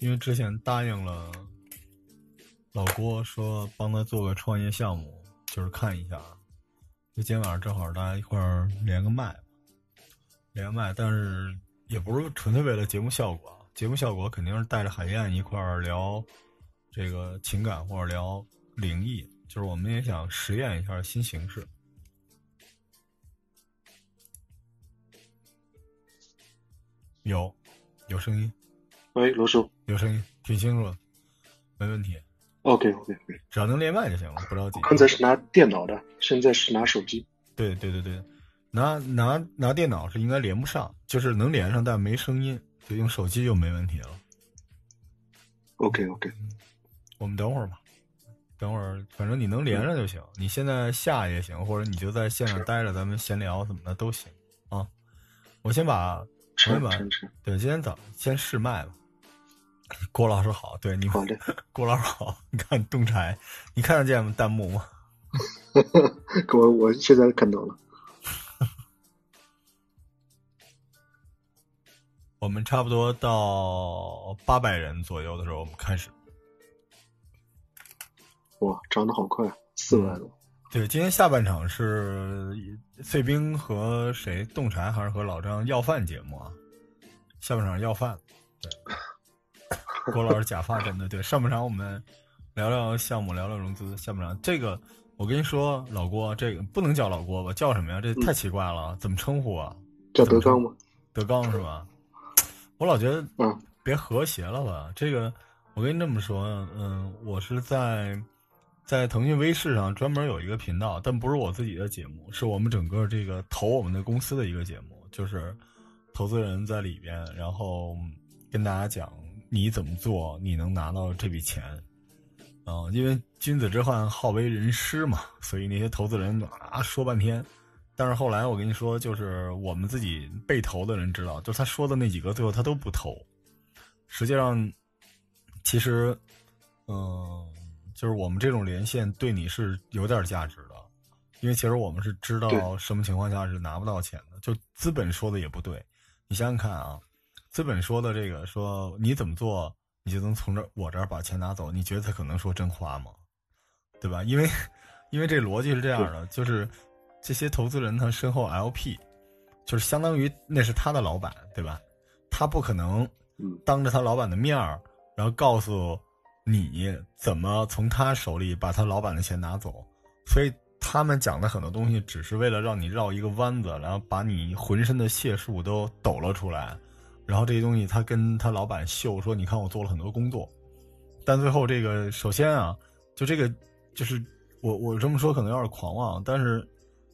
因为之前答应了老郭说帮他做个创业项目，就是看一下。就今天晚上正好大家一块连个麦，连个麦，但是也不是纯粹为了节目效果，节目效果肯定是带着海燕一块聊这个情感或者聊灵异，就是我们也想实验一下新形式。有，有声音。喂，罗叔，有声音，挺清楚了，没问题。OK OK OK，只要能连麦就行了，不着急。刚才是拿电脑的，现在是拿手机。对对对对，拿拿拿电脑是应该连不上，就是能连上，但没声音，就用手机就没问题了。OK OK，我们等会儿吧，等会儿反正你能连上就行。你现在下也行，或者你就在线上待着，咱们闲聊怎么的都行啊。我先把。陈吧，对，今天早先试麦吧。郭老师好，对你好的，郭老师好。你看动柴，你看得见？弹幕吗？我我现在看到了。我们差不多到八百人左右的时候，我们开始。哇，涨得好快，四万多。对，今天下半场是碎冰和谁？洞柴还是和老张要饭节目啊？下半场要饭，对，郭老师假发真的对。上半场我们聊聊项目，聊聊融资。下半场这个，我跟你说，老郭，这个不能叫老郭吧？叫什么呀？这太奇怪了，怎么称呼啊？叫德刚吗？德刚是吧？我老觉得，嗯，别和谐了吧？这个，我跟你这么说，嗯，我是在。在腾讯微视上专门有一个频道，但不是我自己的节目，是我们整个这个投我们的公司的一个节目，就是投资人在里边，然后跟大家讲你怎么做，你能拿到这笔钱。啊，因为君子之患好为人师嘛，所以那些投资人啊说半天，但是后来我跟你说，就是我们自己被投的人知道，就是他说的那几个，最后他都不投。实际上，其实，嗯。就是我们这种连线对你是有点价值的，因为其实我们是知道什么情况下是拿不到钱的。就资本说的也不对，你想想看啊，资本说的这个说你怎么做你就能从这我这儿把钱拿走，你觉得他可能说真话吗？对吧？因为因为这逻辑是这样的，就是这些投资人他身后 LP，就是相当于那是他的老板，对吧？他不可能当着他老板的面儿，然后告诉。你怎么从他手里把他老板的钱拿走？所以他们讲的很多东西，只是为了让你绕一个弯子，然后把你浑身的解数都抖了出来。然后这些东西，他跟他老板秀说：“你看我做了很多工作。”但最后这个，首先啊，就这个，就是我我这么说可能有点狂妄，但是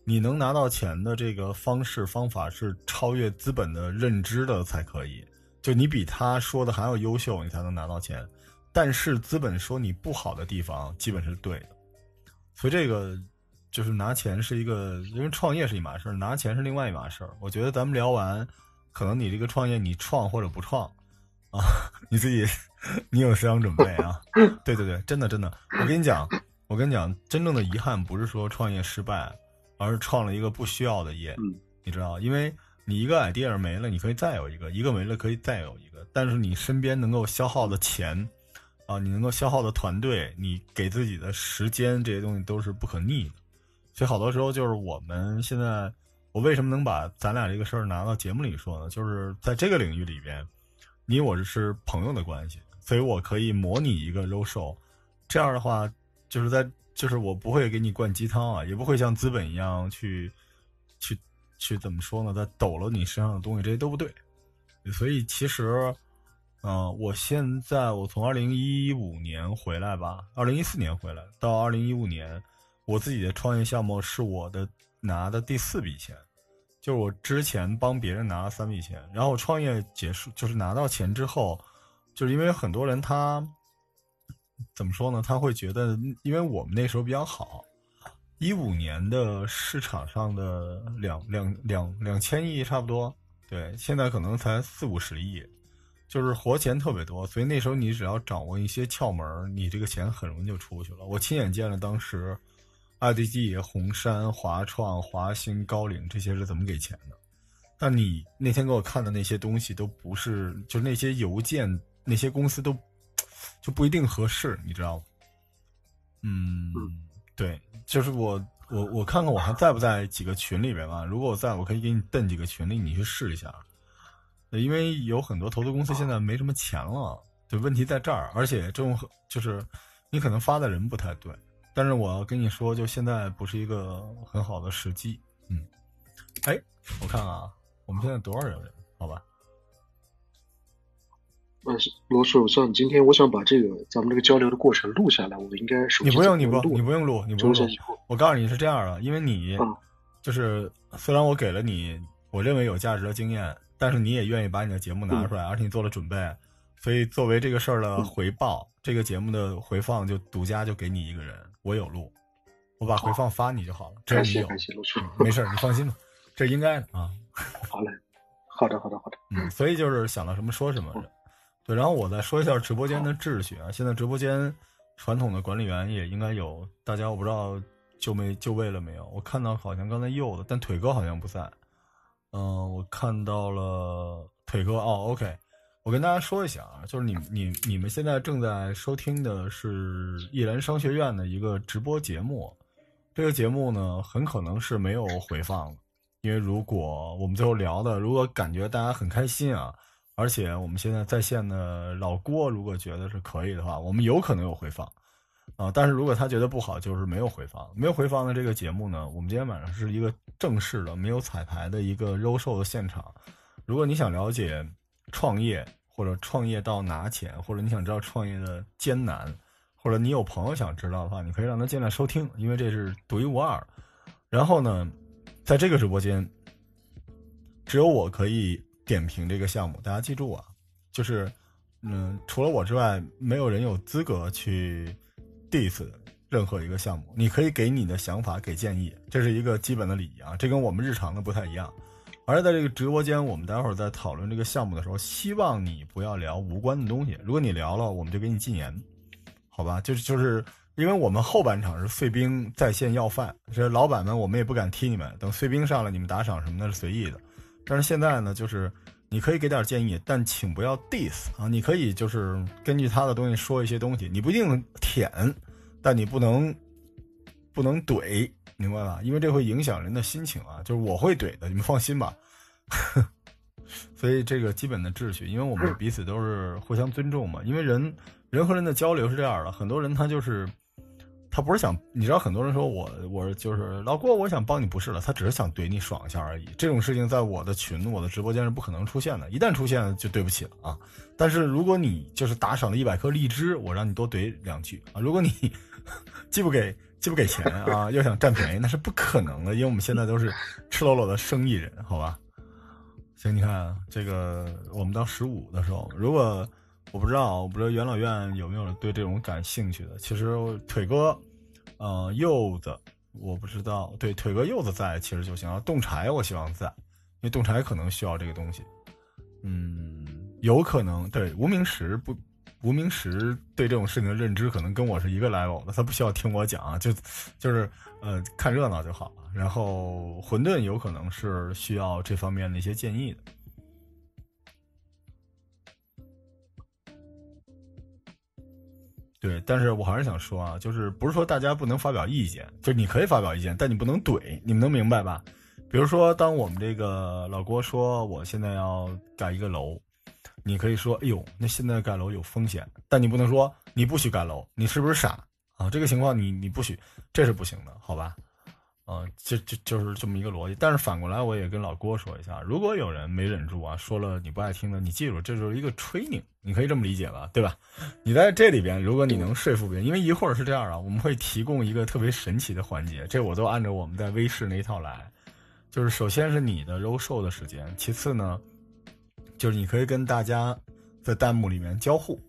你能拿到钱的这个方式方法是超越资本的认知的才可以。就你比他说的还要优秀，你才能拿到钱。但是资本说你不好的地方基本是对的，所以这个就是拿钱是一个，因为创业是一码事儿，拿钱是另外一码事儿。我觉得咱们聊完，可能你这个创业你创或者不创啊，你自己 你有思想准备啊。对对对，真的真的，我跟你讲，我跟你讲，真正的遗憾不是说创业失败，而是创了一个不需要的业，你知道，因为你一个 idea 没了，你可以再有一个，一个没了可以再有一个，但是你身边能够消耗的钱。啊，你能够消耗的团队，你给自己的时间，这些东西都是不可逆的。所以好多时候就是我们现在，我为什么能把咱俩这个事儿拿到节目里说呢？就是在这个领域里边，你我是朋友的关系，所以我可以模拟一个 low show，这样的话，就是在就是我不会给你灌鸡汤啊，也不会像资本一样去去去怎么说呢？在抖了你身上的东西，这些都不对。所以其实。嗯，我现在我从二零一五年回来吧，二零一四年回来到二零一五年，我自己的创业项目是我的拿的第四笔钱，就是我之前帮别人拿了三笔钱，然后创业结束就是拿到钱之后，就是因为很多人他怎么说呢？他会觉得，因为我们那时候比较好，一五年的市场上的两两两两千亿差不多，对，现在可能才四五十亿。就是活钱特别多，所以那时候你只要掌握一些窍门，你这个钱很容易就出去了。我亲眼见了当时，IDG、红杉、华创、华兴、高瓴这些是怎么给钱的。但你那天给我看的那些东西都不是，就是那些邮件那些公司都就不一定合适，你知道吗？嗯，对，就是我我我看看我还在不在几个群里边吧。如果我在，我可以给你蹬几个群里，你去试一下。因为有很多投资公司现在没什么钱了，对，问题在这儿。而且这种就是你可能发的人不太对，但是我要跟你说，就现在不是一个很好的时机。嗯，哎，我看看啊，我们现在多少人？好吧。嗯，罗叔，像今天我想把这个咱们这个交流的过程录下来，我应该你不用，你不，你不用录，你不用录。我告诉你是这样的，因为你就是虽然我给了你我认为有价值的经验。但是你也愿意把你的节目拿出来，而且你做了准备，所以作为这个事儿的回报，这个节目的回放就独家就给你一个人。我有录，我把回放发你就好了。这你有，没事，你放心吧，这应该的啊。好嘞，好的，好的，好的。嗯，所以就是想到什么说什么。对，然后我再说一下直播间的秩序啊。现在直播间传统的管理员也应该有，大家我不知道就没就位了没有？我看到好像刚才柚子，但腿哥好像不在。嗯，我看到了腿哥哦，OK，我跟大家说一下啊，就是你你你们现在正在收听的是艺兰商学院的一个直播节目，这个节目呢很可能是没有回放，因为如果我们最后聊的，如果感觉大家很开心啊，而且我们现在在线的老郭如果觉得是可以的话，我们有可能有回放。啊，但是如果他觉得不好，就是没有回放，没有回放的这个节目呢，我们今天晚上是一个正式的、没有彩排的一个肉售的现场。如果你想了解创业，或者创业到拿钱，或者你想知道创业的艰难，或者你有朋友想知道的话，你可以让他进来收听，因为这是独一无二。然后呢，在这个直播间，只有我可以点评这个项目。大家记住啊，就是嗯，除了我之外，没有人有资格去。diss 任何一个项目，你可以给你的想法给建议，这是一个基本的礼仪啊，这跟我们日常的不太一样。而在这个直播间，我们待会儿在讨论这个项目的时候，希望你不要聊无关的东西。如果你聊了，我们就给你禁言，好吧？就是就是，因为我们后半场是碎冰在线要饭，这老板们我们也不敢踢你们，等碎冰上来你们打赏什么的是随意的。但是现在呢，就是你可以给点建议，但请不要 diss 啊，你可以就是根据他的东西说一些东西，你不一定舔。但你不能，不能怼，明白吧？因为这会影响人的心情啊。就是我会怼的，你们放心吧。所以这个基本的秩序，因为我们彼此都是互相尊重嘛。因为人，人和人的交流是这样的，很多人他就是。他不是想，你知道，很多人说我，我就是老郭，我想帮你，不是了，他只是想怼你爽一下而已。这种事情在我的群、我的直播间是不可能出现的，一旦出现就对不起了啊。但是如果你就是打赏了一百颗荔枝，我让你多怼两句啊。如果你 既不给既不给钱啊，又想占便宜，那是不可能的，因为我们现在都是赤裸裸的生意人，好吧？行，你看这个，我们到十五的时候，如果我不知道，我不知道元老院有没有对这种感兴趣的。其实腿哥。呃，柚子我不知道，对腿哥柚子在其实就行了。冻柴我希望在，因为冻柴可能需要这个东西。嗯，有可能对无名石不，无名石对这种事情的认知可能跟我是一个 level 的，他不需要听我讲，就就是呃看热闹就好了。然后混沌有可能是需要这方面的一些建议的。对，但是我还是想说啊，就是不是说大家不能发表意见，就是你可以发表意见，但你不能怼，你们能明白吧？比如说，当我们这个老郭说我现在要盖一个楼，你可以说，哎呦，那现在盖楼有风险，但你不能说你不许盖楼，你是不是傻啊？这个情况你你不许，这是不行的，好吧？嗯，就就就是这么一个逻辑。但是反过来，我也跟老郭说一下，如果有人没忍住啊，说了你不爱听的，你记住，这就是一个 training，你可以这么理解吧，对吧？你在这里边，如果你能说服别人，因为一会儿是这样啊，我们会提供一个特别神奇的环节，这我都按照我们在微视那一套来，就是首先是你的肉售的时间，其次呢，就是你可以跟大家在弹幕里面交互，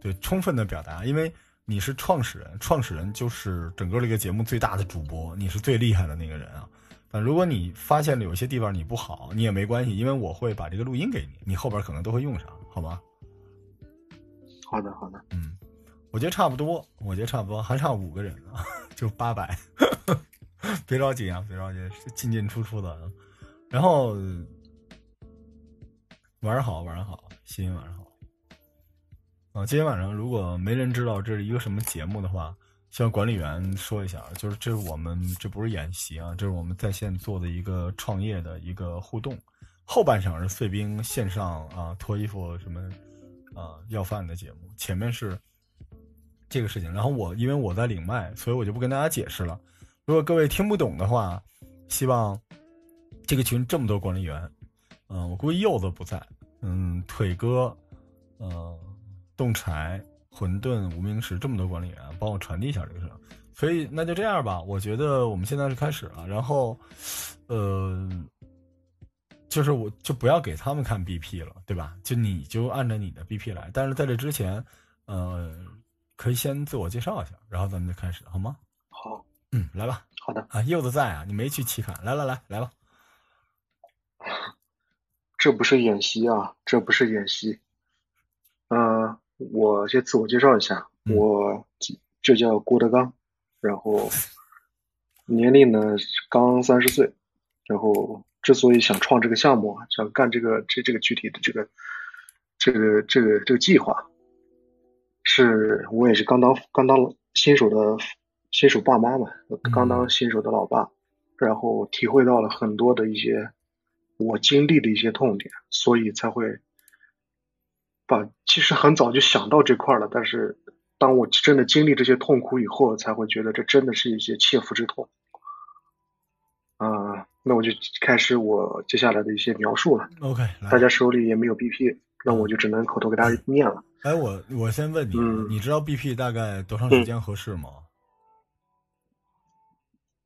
对，充分的表达，因为。你是创始人，创始人就是整个这个节目最大的主播，你是最厉害的那个人啊。但如果你发现了有些地方你不好，你也没关系，因为我会把这个录音给你，你后边可能都会用上，好吗？好的，好的。嗯，我觉得差不多，我觉得差不多，还差五个人啊，就八百。别着急啊，别着急，进进出出的。然后晚上好，晚上好，欣欣晚上好。啊，今天晚上如果没人知道这是一个什么节目的话，向管理员说一下，就是这是我们这不是演习啊，这是我们在线做的一个创业的一个互动。后半场是碎冰线上啊脱衣服什么啊要饭的节目，前面是这个事情。然后我因为我在领麦，所以我就不跟大家解释了。如果各位听不懂的话，希望这个群这么多管理员，嗯，我估计柚子不在，嗯，腿哥，嗯，冻柴、混沌、无名石这么多管理员帮我传递一下这个事。所以那就这样吧，我觉得我们现在是开始了，然后，呃。就是我就不要给他们看 BP 了，对吧？就你就按照你的 BP 来。但是在这之前，呃，可以先自我介绍一下，然后咱们就开始，好吗？好，嗯，来吧。好的。啊，柚子在啊，你没去期刊，来来来，来吧。这不是演习啊，这不是演习。嗯，我先自我介绍一下，我这叫郭德纲，然后年龄呢刚三十岁，然后。之所以想创这个项目，想干这个这这个具体的这个这个这个这个计划，是我也是刚当刚当新手的新手爸妈嘛，刚当新手的老爸，然后体会到了很多的一些我经历的一些痛点，所以才会把其实很早就想到这块了，但是当我真的经历这些痛苦以后，才会觉得这真的是一些切肤之痛。啊，那我就开始我接下来的一些描述了。OK，大家手里也没有 BP，那我就只能口头给大家念了。哎，我我先问你，你知道 BP 大概多长时间合适吗？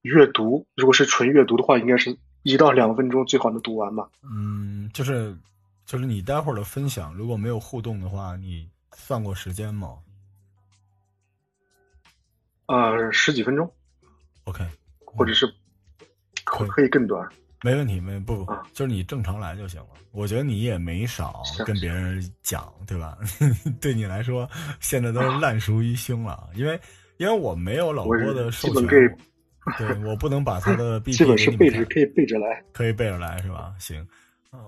阅读，如果是纯阅读的话，应该是一到两分钟，最好能读完吧。嗯，就是就是你待会儿的分享，如果没有互动的话，你算过时间吗？呃，十几分钟。OK，或者是。可可以更短，没问题，没不不，就是你正常来就行了。我觉得你也没少跟别人讲，对吧？对你来说，现在都烂熟于心了。因为因为我没有老郭的授权，对我不能把他的 B 基本是背着可以背着来，可以背着来是吧？行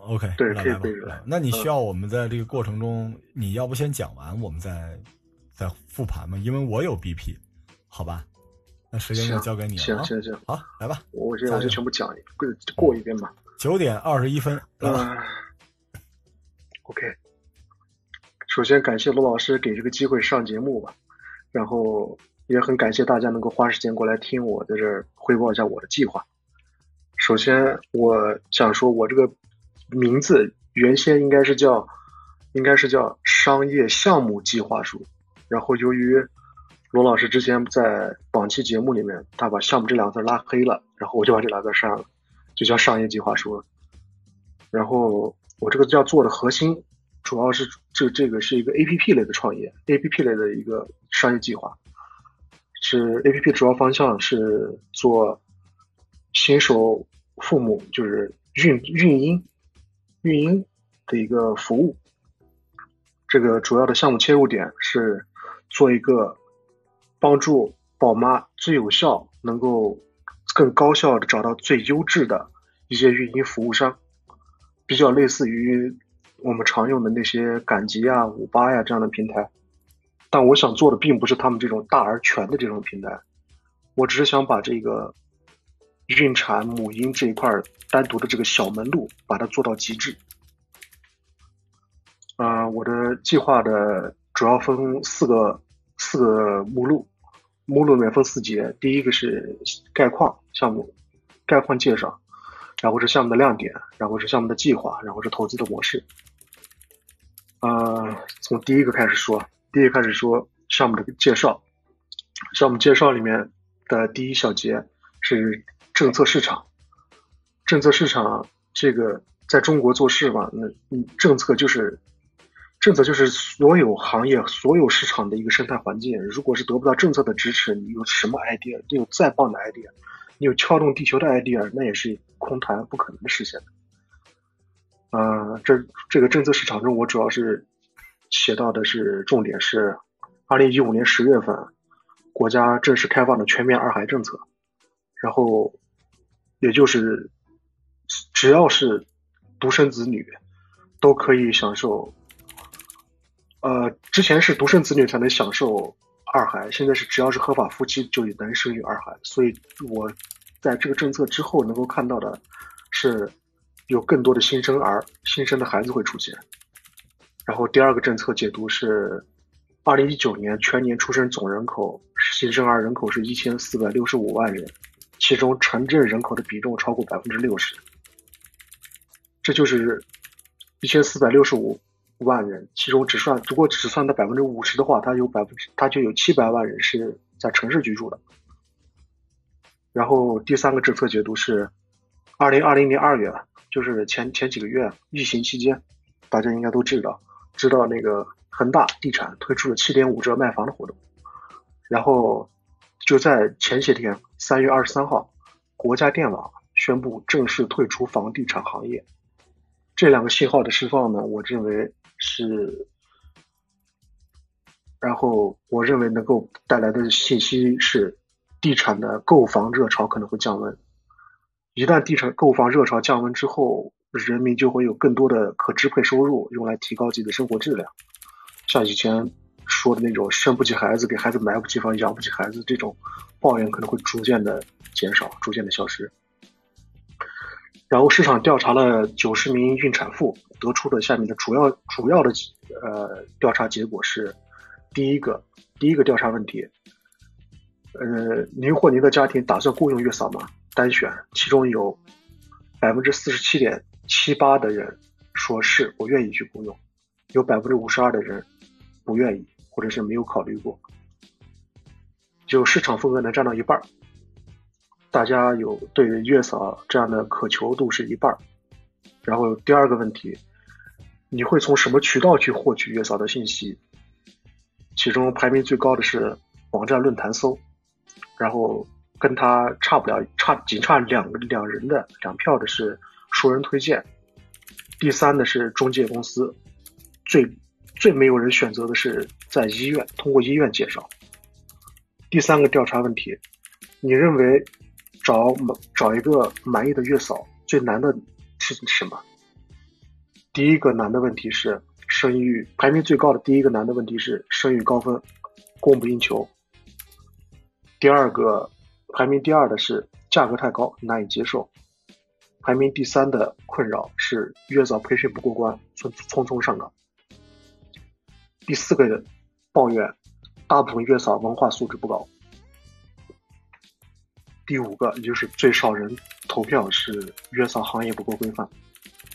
，OK，对，可以背着来。那你需要我们在这个过程中，你要不先讲完，我们再再复盘吗？因为我有 BP，好吧？那时间就交给你了。行行行，好，来吧。我现在我就全部讲过过一遍吧。九点二十一分，来吧。OK。首先感谢罗老师给这个机会上节目吧，然后也很感谢大家能够花时间过来听我在这儿汇报一下我的计划。首先，我想说，我这个名字原先应该是叫，应该是叫商业项目计划书，然后由于。罗老师之前在往期节目里面，他把“项目”这两个字拉黑了，然后我就把这两个字删了，就叫商业计划书了。然后我这个要做的核心，主要是这这个是一个 A P P 类的创业，A P P 类的一个商业计划，是 A P P 主要方向是做新手父母，就是孕孕婴孕婴的一个服务。这个主要的项目切入点是做一个。帮助宝妈最有效、能够更高效的找到最优质的一些运营服务商，比较类似于我们常用的那些赶集啊、五八呀这样的平台。但我想做的并不是他们这种大而全的这种平台，我只是想把这个孕产母婴这一块单独的这个小门路把它做到极致。啊，我的计划的主要分四个。四个目录，目录里面分四节。第一个是概况项目，概况介绍，然后是项目的亮点，然后是项目的计划，然后是投资的模式。啊，从第一个开始说，第一开始说项目的介绍。项目介绍里面的第一小节是政策市场。政策市场这个在中国做事嘛，那嗯，政策就是。政策就是所有行业、所有市场的一个生态环境。如果是得不到政策的支持，你有什么 idea？你有再棒的 idea，你有撬动地球的 idea，那也是空谈，不可能实现的。啊，这这个政策市场中，我主要是写到的是重点是，二零一五年十月份，国家正式开放的全面二孩政策，然后，也就是只要是独生子女，都可以享受。呃，之前是独生子女才能享受二孩，现在是只要是合法夫妻就能生育二孩，所以我在这个政策之后能够看到的是有更多的新生儿、新生的孩子会出现。然后第二个政策解读是，二零一九年全年出生总人口新生儿人口是一千四百六十五万人，其中城镇人口的比重超过百分之六十，这就是一千四百六十五万人，其中只算如果只算到百分之五十的话，它有百分之它就有七百万人是在城市居住的。然后第三个政策解读是，二零二零年二月，就是前前几个月疫情期间，大家应该都知道。知道那个恒大地产推出了七点五折卖房的活动，然后就在前些天，三月二十三号，国家电网宣布正式退出房地产行业。这两个信号的释放呢，我认为是，然后我认为能够带来的信息是，地产的购房热潮可能会降温。一旦地产购房热潮降温之后，人民就会有更多的可支配收入，用来提高自己的生活质量。像以前说的那种生不起孩子，给孩子买不起房，养不起孩子这种抱怨可能会逐渐的减少，逐渐的消失。然后市场调查了九十名孕产妇，得出的下面的主要主要的呃调查结果是：第一个，第一个调查问题，呃，您或您的家庭打算雇佣月嫂吗？单选，其中有百分之四十七点。七八的人说是我愿意去雇佣，有百分之五十二的人不愿意，或者是没有考虑过，就市场份额能占到一半大家有对月嫂这样的渴求度是一半然后第二个问题，你会从什么渠道去获取月嫂的信息？其中排名最高的是网站论坛搜，然后跟他差不了差仅差两个两人的两票的是。熟人推荐，第三的是中介公司，最最没有人选择的是在医院通过医院介绍。第三个调查问题，你认为找找一个满意的月嫂最难的是什么？第一个难的问题是生育，排名最高的第一个难的问题是生育高分，供不应求。第二个排名第二的是价格太高，难以接受。排名第三的困扰是月嫂培训不过关，匆匆匆上岗。第四个抱怨，大部分月嫂文化素质不高。第五个，也就是最少人投票是月嫂行业不够规范，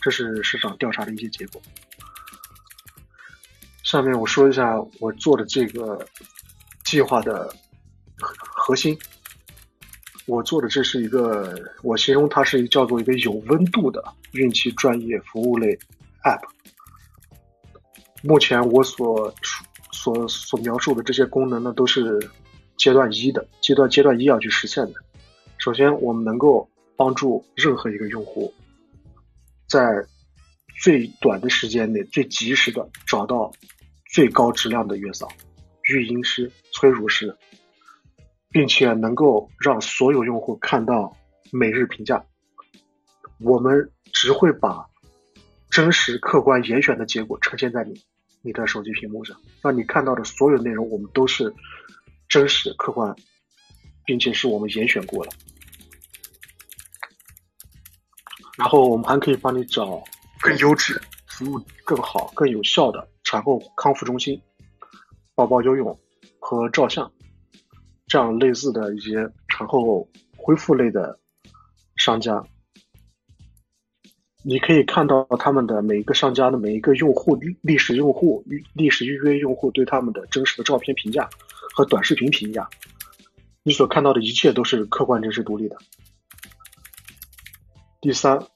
这是市场调查的一些结果。下面我说一下我做的这个计划的核心。我做的这是一个，我形容它是一叫做一个有温度的孕期专业服务类 App。目前我所所所描述的这些功能呢，都是阶段一的，阶段阶段一要去实现的。首先，我们能够帮助任何一个用户，在最短的时间内、最及时的找到最高质量的月嫂、育婴师、催乳师。并且能够让所有用户看到每日评价，我们只会把真实、客观、严选的结果呈现在你你的手机屏幕上，让你看到的所有内容，我们都是真实、客观，并且是我们严选过的。然后我们还可以帮你找更优质、服务更好、更有效的产后康复中心、宝宝游泳和照相。这样类似的一些产后恢复类的商家，你可以看到他们的每一个商家的每一个用户历史用户历史预约用户对他们的真实的照片评价和短视频评价，你所看到的一切都是客观、真实、独立的。第三，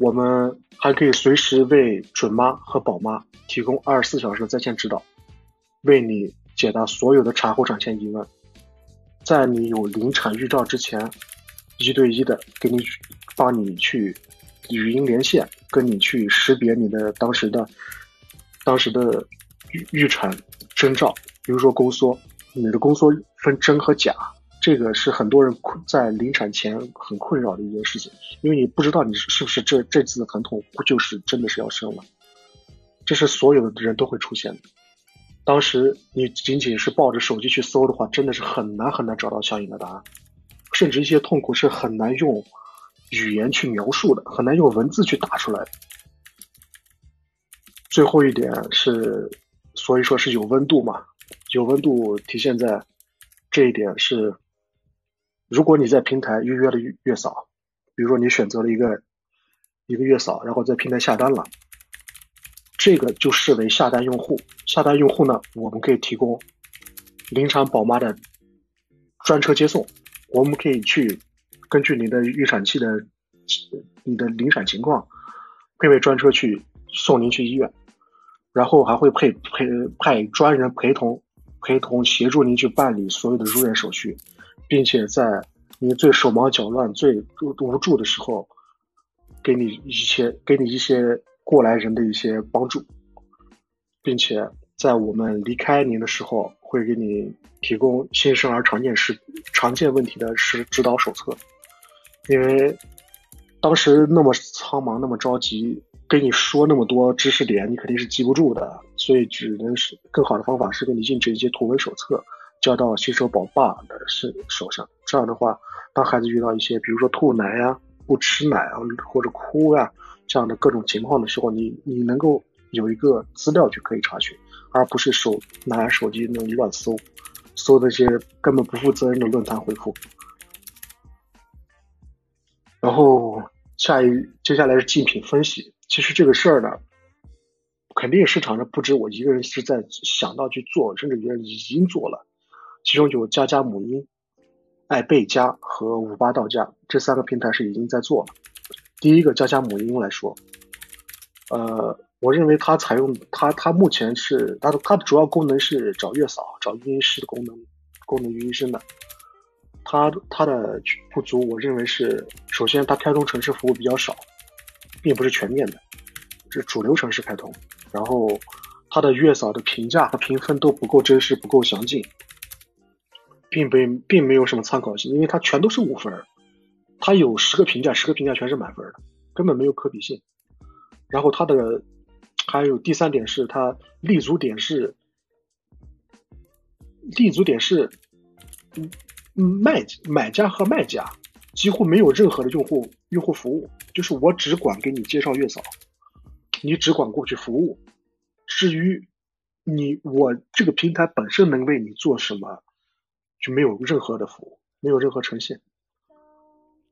我们还可以随时为准妈和宝妈提供二十四小时在线指导，为你解答所有的产后产前疑问。在你有临产预兆之前，一对一的给你帮你去语音连线，跟你去识别你的当时的当时的预预产征兆，比如说宫缩，你的宫缩分真和假，这个是很多人困在临产前很困扰的一件事情，因为你不知道你是不是这这次的疼痛不就是真的是要生了，这是所有的人都会出现的。当时你仅仅是抱着手机去搜的话，真的是很难很难找到相应的答案，甚至一些痛苦是很难用语言去描述的，很难用文字去打出来。最后一点是，所以说是有温度嘛，有温度体现在这一点是，如果你在平台预约了月嫂，比如说你选择了一个一个月嫂，然后在平台下单了。这个就视为下单用户，下单用户呢，我们可以提供临产宝妈的专车接送，我们可以去根据你的预产期的你的临产情况，配备专车去送您去医院，然后还会配配派专人陪同陪同协助您去办理所有的入院手续，并且在你最手忙脚乱、最无助的时候，给你一些给你一些。过来人的一些帮助，并且在我们离开您的时候，会给你提供新生儿常见是常见问题的指指导手册。因为当时那么苍忙，那么着急，跟你说那么多知识点，你肯定是记不住的。所以，只能是更好的方法是给你印制一些图文手册，交到新手宝爸的手手上。这样的话，当孩子遇到一些，比如说吐奶呀、不吃奶啊，或者哭呀。这样的各种情况的时候，你你能够有一个资料就可以查询，而不是手拿手机那乱搜，搜那些根本不负责任的论坛回复。然后下一接下来是竞品分析，其实这个事儿呢，肯定市场上不止我一个人是在想到去做，甚至有人已经做了，其中有家家母婴、爱贝家和五八到家这三个平台是已经在做了。第一个家家母婴来说，呃，我认为它采用它它目前是它的它的主要功能是找月嫂、找育婴师的功能，功能育婴生的。它它的不足，我认为是首先它开通城市服务比较少，并不是全面的，是主流城市开通。然后它的月嫂的评价和评分都不够真实，不够详尽，并被并没有什么参考性，因为它全都是五分儿。它有十个评价，十个评价全是满分的，根本没有可比性。然后它的还有第三点是，它立足点是立足点是，嗯，卖买家和卖家几乎没有任何的用户用户服务，就是我只管给你介绍月嫂，你只管过去服务。至于你我这个平台本身能为你做什么，就没有任何的服务，没有任何呈现。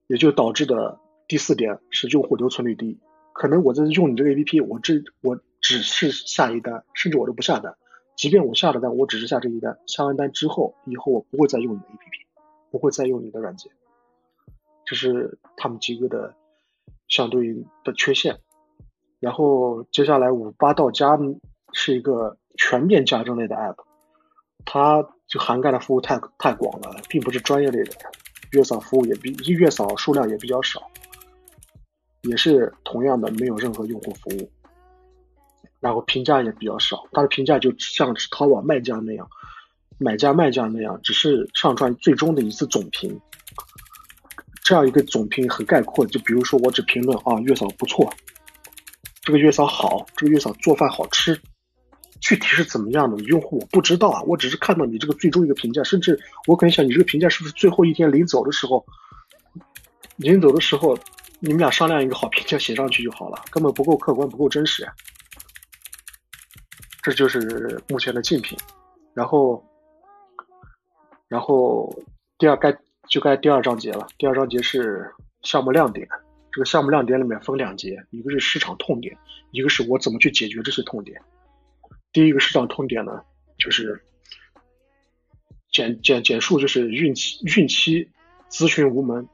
也就导致的第四点是用户留存率低。可能我在用你这个 APP，我这我只是下一单，甚至我都不下单。即便我下了单，我只是下这一单。下完单之后，以后我不会再用你的 APP，不会再用你的软件。这是他们几个的相对的缺陷。然后接下来五八到家是一个全面家政类的 App，它就涵盖的服务太太广了，并不是专业类的。月嫂服务也比月嫂数量也比较少，也是同样的没有任何用户服务，然后评价也比较少。它的评价就像是淘宝卖家那样，买家卖家那样，只是上传最终的一次总评。这样一个总评很概括，就比如说我只评论啊月嫂不错，这个月嫂好，这个月嫂做饭好吃。具体是怎么样的用户我不知道啊，我只是看到你这个最终一个评价，甚至我可能想你这个评价是不是最后一天临走的时候，临走的时候你们俩商量一个好评价写上去就好了，根本不够客观，不够真实。这就是目前的竞品，然后，然后第二该就该第二章节了，第二章节是项目亮点，这个项目亮点里面分两节，一个是市场痛点，一个是我怎么去解决这些痛点。第一个市场痛点呢，就是简简简述，就是孕期孕期咨询无门，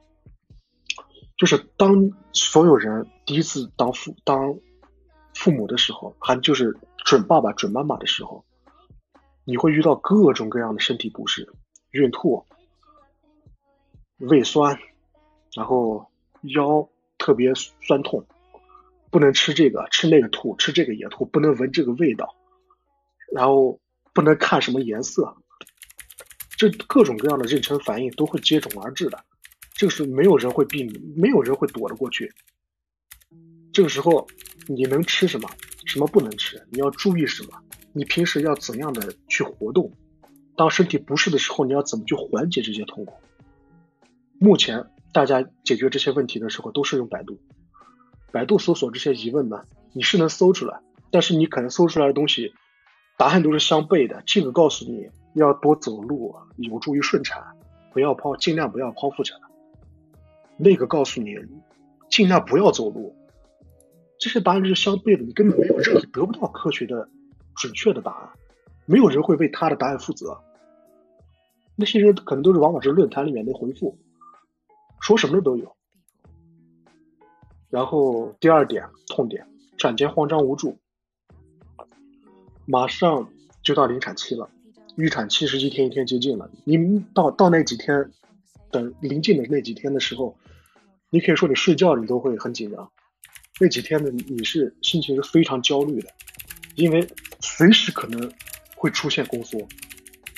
就是当所有人第一次当父当父母的时候，还就是准爸爸准妈妈的时候，你会遇到各种各样的身体不适，孕吐、胃酸，然后腰特别酸痛，不能吃这个吃那个吐，吃这个也吐，不能闻这个味道。然后不能看什么颜色，这各种各样的妊娠反应都会接踵而至的，这是没有人会避免，没有人会躲得过去。这个时候你能吃什么，什么不能吃，你要注意什么，你平时要怎样的去活动？当身体不适的时候，你要怎么去缓解这些痛苦？目前大家解决这些问题的时候都是用百度，百度搜索这些疑问呢，你是能搜出来，但是你可能搜出来的东西答案都是相悖的。这个告诉你要多走路，有助于顺产，不要剖，尽量不要剖腹产。那个告诉你尽量不要走路，这些答案是相悖的，你根本没有任何得不到科学的准确的答案，没有人会为他的答案负责。那些人可能都是往往是论坛里面的回复。说什么的都有，然后第二点痛点，产前慌张无助，马上就到临产期了，预产期是一天一天接近了。你们到到那几天，等临近的那几天的时候，你可以说你睡觉你都会很紧张，那几天呢你是心情是非常焦虑的，因为随时可能会出现宫缩。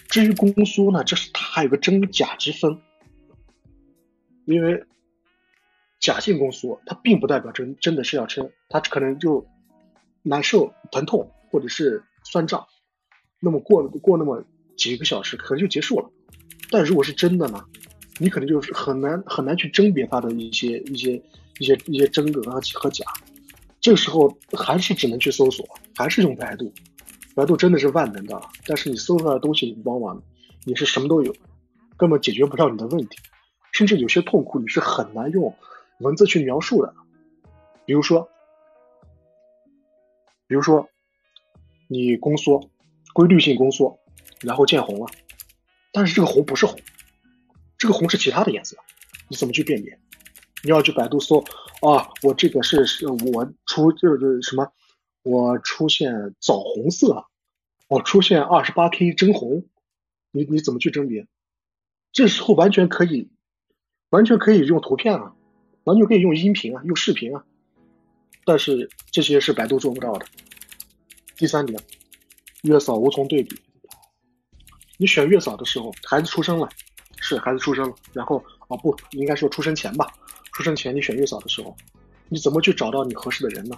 至于宫缩呢，这是它还有个真假之分。因为假性宫缩，它并不代表真真的是要撑，它可能就难受、疼痛或者是酸胀，那么过过那么几个小时可能就结束了。但如果是真的呢，你可能就是很难很难去甄别它的一些一些一些一些真格和和假。这个时候还是只能去搜索，还是用百度。百度真的是万能的，但是你搜出来的东西往往也是什么都有，根本解决不了你的问题。甚至有些痛苦你是很难用文字去描述的，比如说，比如说你宫缩，规律性宫缩，然后见红了，但是这个红不是红，这个红是其他的颜色，你怎么去辨别？你要去百度搜啊，我这个是是我出就是什么，我出现枣红色，我出现二十八 K 真红，你你怎么去甄别？这时候完全可以。完全可以用图片啊，完全可以用音频啊，用视频啊，但是这些是百度做不到的。第三点，月嫂无从对比。你选月嫂的时候，孩子出生了，是孩子出生了，然后哦不应该说出生前吧，出生前你选月嫂的时候，你怎么去找到你合适的人呢？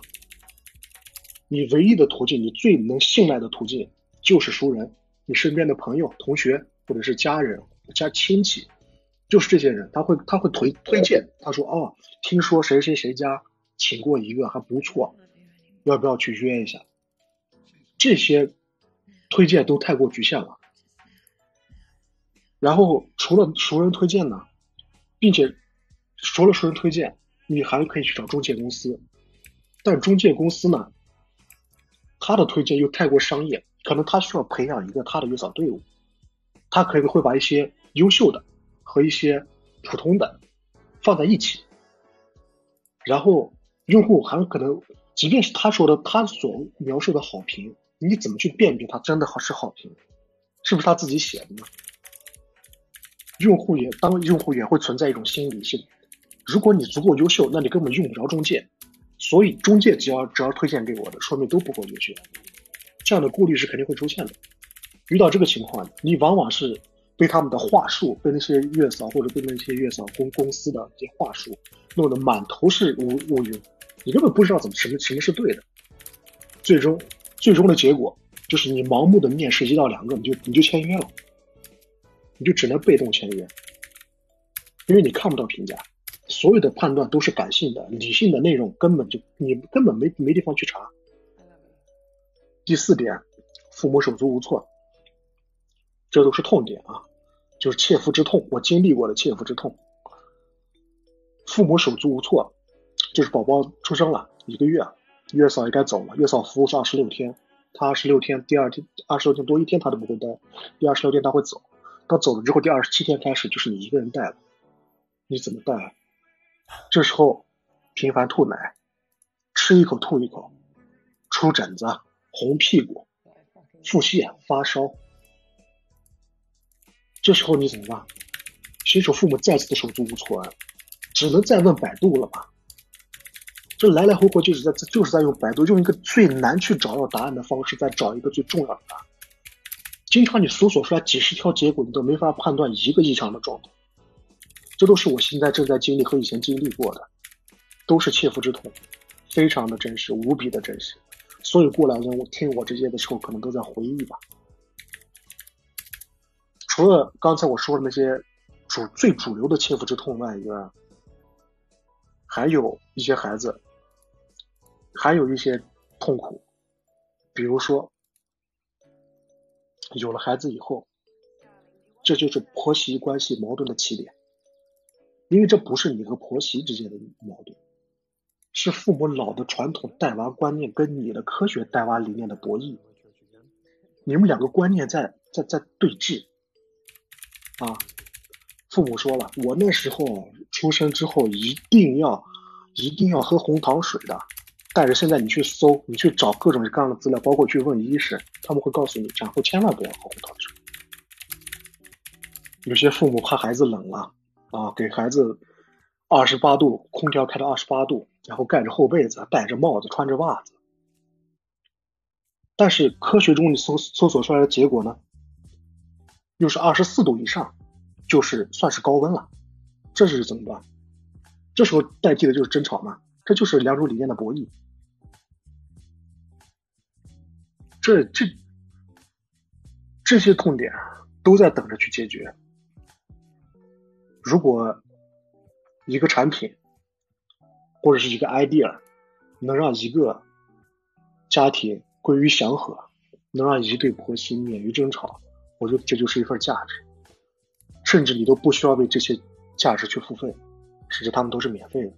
你唯一的途径，你最能信赖的途径就是熟人，你身边的朋友、同学或者是家人、家亲戚。就是这些人，他会他会推推荐，他说哦，听说谁谁谁家请过一个还不错，要不要去约一下？这些推荐都太过局限了。然后除了熟人推荐呢，并且除了熟人推荐，你还可以去找中介公司，但中介公司呢，他的推荐又太过商业，可能他需要培养一个他的月嫂队伍，他可能会把一些优秀的。和一些普通的放在一起，然后用户还可能，即便是他说的他所描述的好评，你怎么去辨别他真的好是好评，是不是他自己写的呢？用户也当用户也会存在一种心理性，如果你足够优秀，那你根本用不着中介，所以中介只要只要推荐给我的，说明都不够优秀，这样的顾虑是肯定会出现的。遇到这个情况，你往往是。被他们的话术，被那些月嫂或者被那些月嫂公公司的一些话术弄得满头是乌乌云，你根本不知道怎么什么什么是对的。最终，最终的结果就是你盲目的面试一到两个，你就你就签约了，你就只能被动签约，因为你看不到评价，所有的判断都是感性的，理性的内容根本就你根本没没地方去查。第四点，父母手足无措。这都是痛点啊，就是切肤之痛，我经历过的切肤之痛。父母手足无措，就是宝宝出生了一个月，月嫂也该走了。月嫂服务是二十六天，他二十六天，第二天二十六天多一天他都不会待，第二十六天他会走。他走了之后，第二十七天开始就是你一个人带了，你怎么带？这时候频繁吐奶，吃一口吐一口，出疹子，红屁股，腹泻，发烧。这时候你怎么办？新手父母再次的手足无措，只能再问百度了吧？这来来回回就是在就是在用百度，用一个最难去找到答案的方式，在找一个最重要的答案。经常你搜索出来几十条结果，你都没法判断一个异常的状态。这都是我现在正在经历和以前经历过的，都是切肤之痛，非常的真实，无比的真实。所以过来人，我听我这些的时候，可能都在回忆吧。除了刚才我说的那些主最主流的切肤之痛外，以外，还有一些孩子，还有一些痛苦，比如说有了孩子以后，这就是婆媳关系矛盾的起点，因为这不是你和婆媳之间的矛盾。是父母老的传统带娃观念跟你的科学带娃理念的博弈，你们两个观念在在在对峙，啊，父母说了，我那时候出生之后一定要一定要喝红糖水的，但是现在你去搜，你去找各种各样的资料，包括去问医生，他们会告诉你产后千万不要喝红糖水。有些父母怕孩子冷了，啊，给孩子二十八度空调开到二十八度。然后盖着厚被子，戴着帽子，穿着袜子。但是科学中你搜搜索出来的结果呢，又是二十四度以上，就是算是高温了。这是怎么办？这时候代替的就是争吵嘛？这就是两种理念的博弈。这这这些痛点都在等着去解决。如果一个产品，或者是一个 idea，能让一个家庭归于祥和，能让一对婆媳免于争吵，我觉得这就是一份价值，甚至你都不需要为这些价值去付费，甚至他们都是免费的。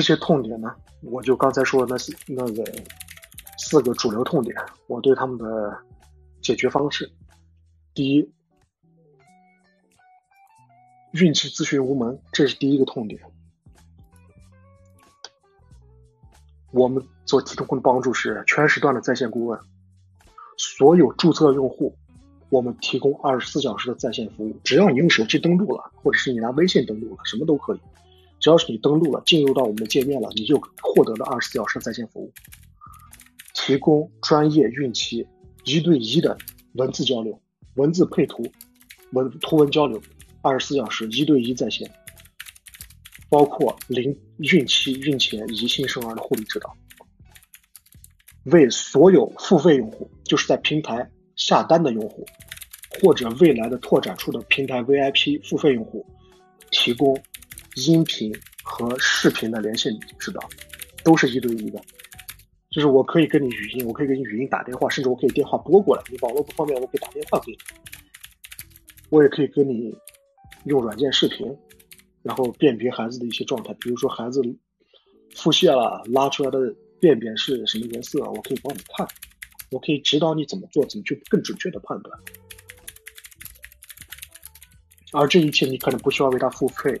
这些痛点呢，我就刚才说的那四那个四个主流痛点，我对他们的解决方式，第一。孕期咨询无门，这是第一个痛点。我们所提供的帮助是全时段的在线顾问，所有注册用户，我们提供二十四小时的在线服务。只要你用手机登录了，或者是你拿微信登录了，什么都可以。只要是你登录了，进入到我们的界面了，你就获得了二十四小时在线服务，提供专业孕期一对一的文字交流、文字配图、文图文交流。二十四小时一对一在线，包括临孕期、孕前以及新生儿的护理指导，为所有付费用户，就是在平台下单的用户，或者未来的拓展出的平台 VIP 付费用户，提供音频和视频的连线指导，都是一对一的。就是我可以跟你语音，我可以给你语音打电话，甚至我可以电话拨过来。你网络不方便，我可以打电话给你。我也可以跟你。用软件视频，然后辨别孩子的一些状态，比如说孩子腹泻了，拉出来的便便是什么颜色，我可以帮你看，我可以指导你怎么做，怎么去更准确的判断。而这一切你可能不需要为他付费，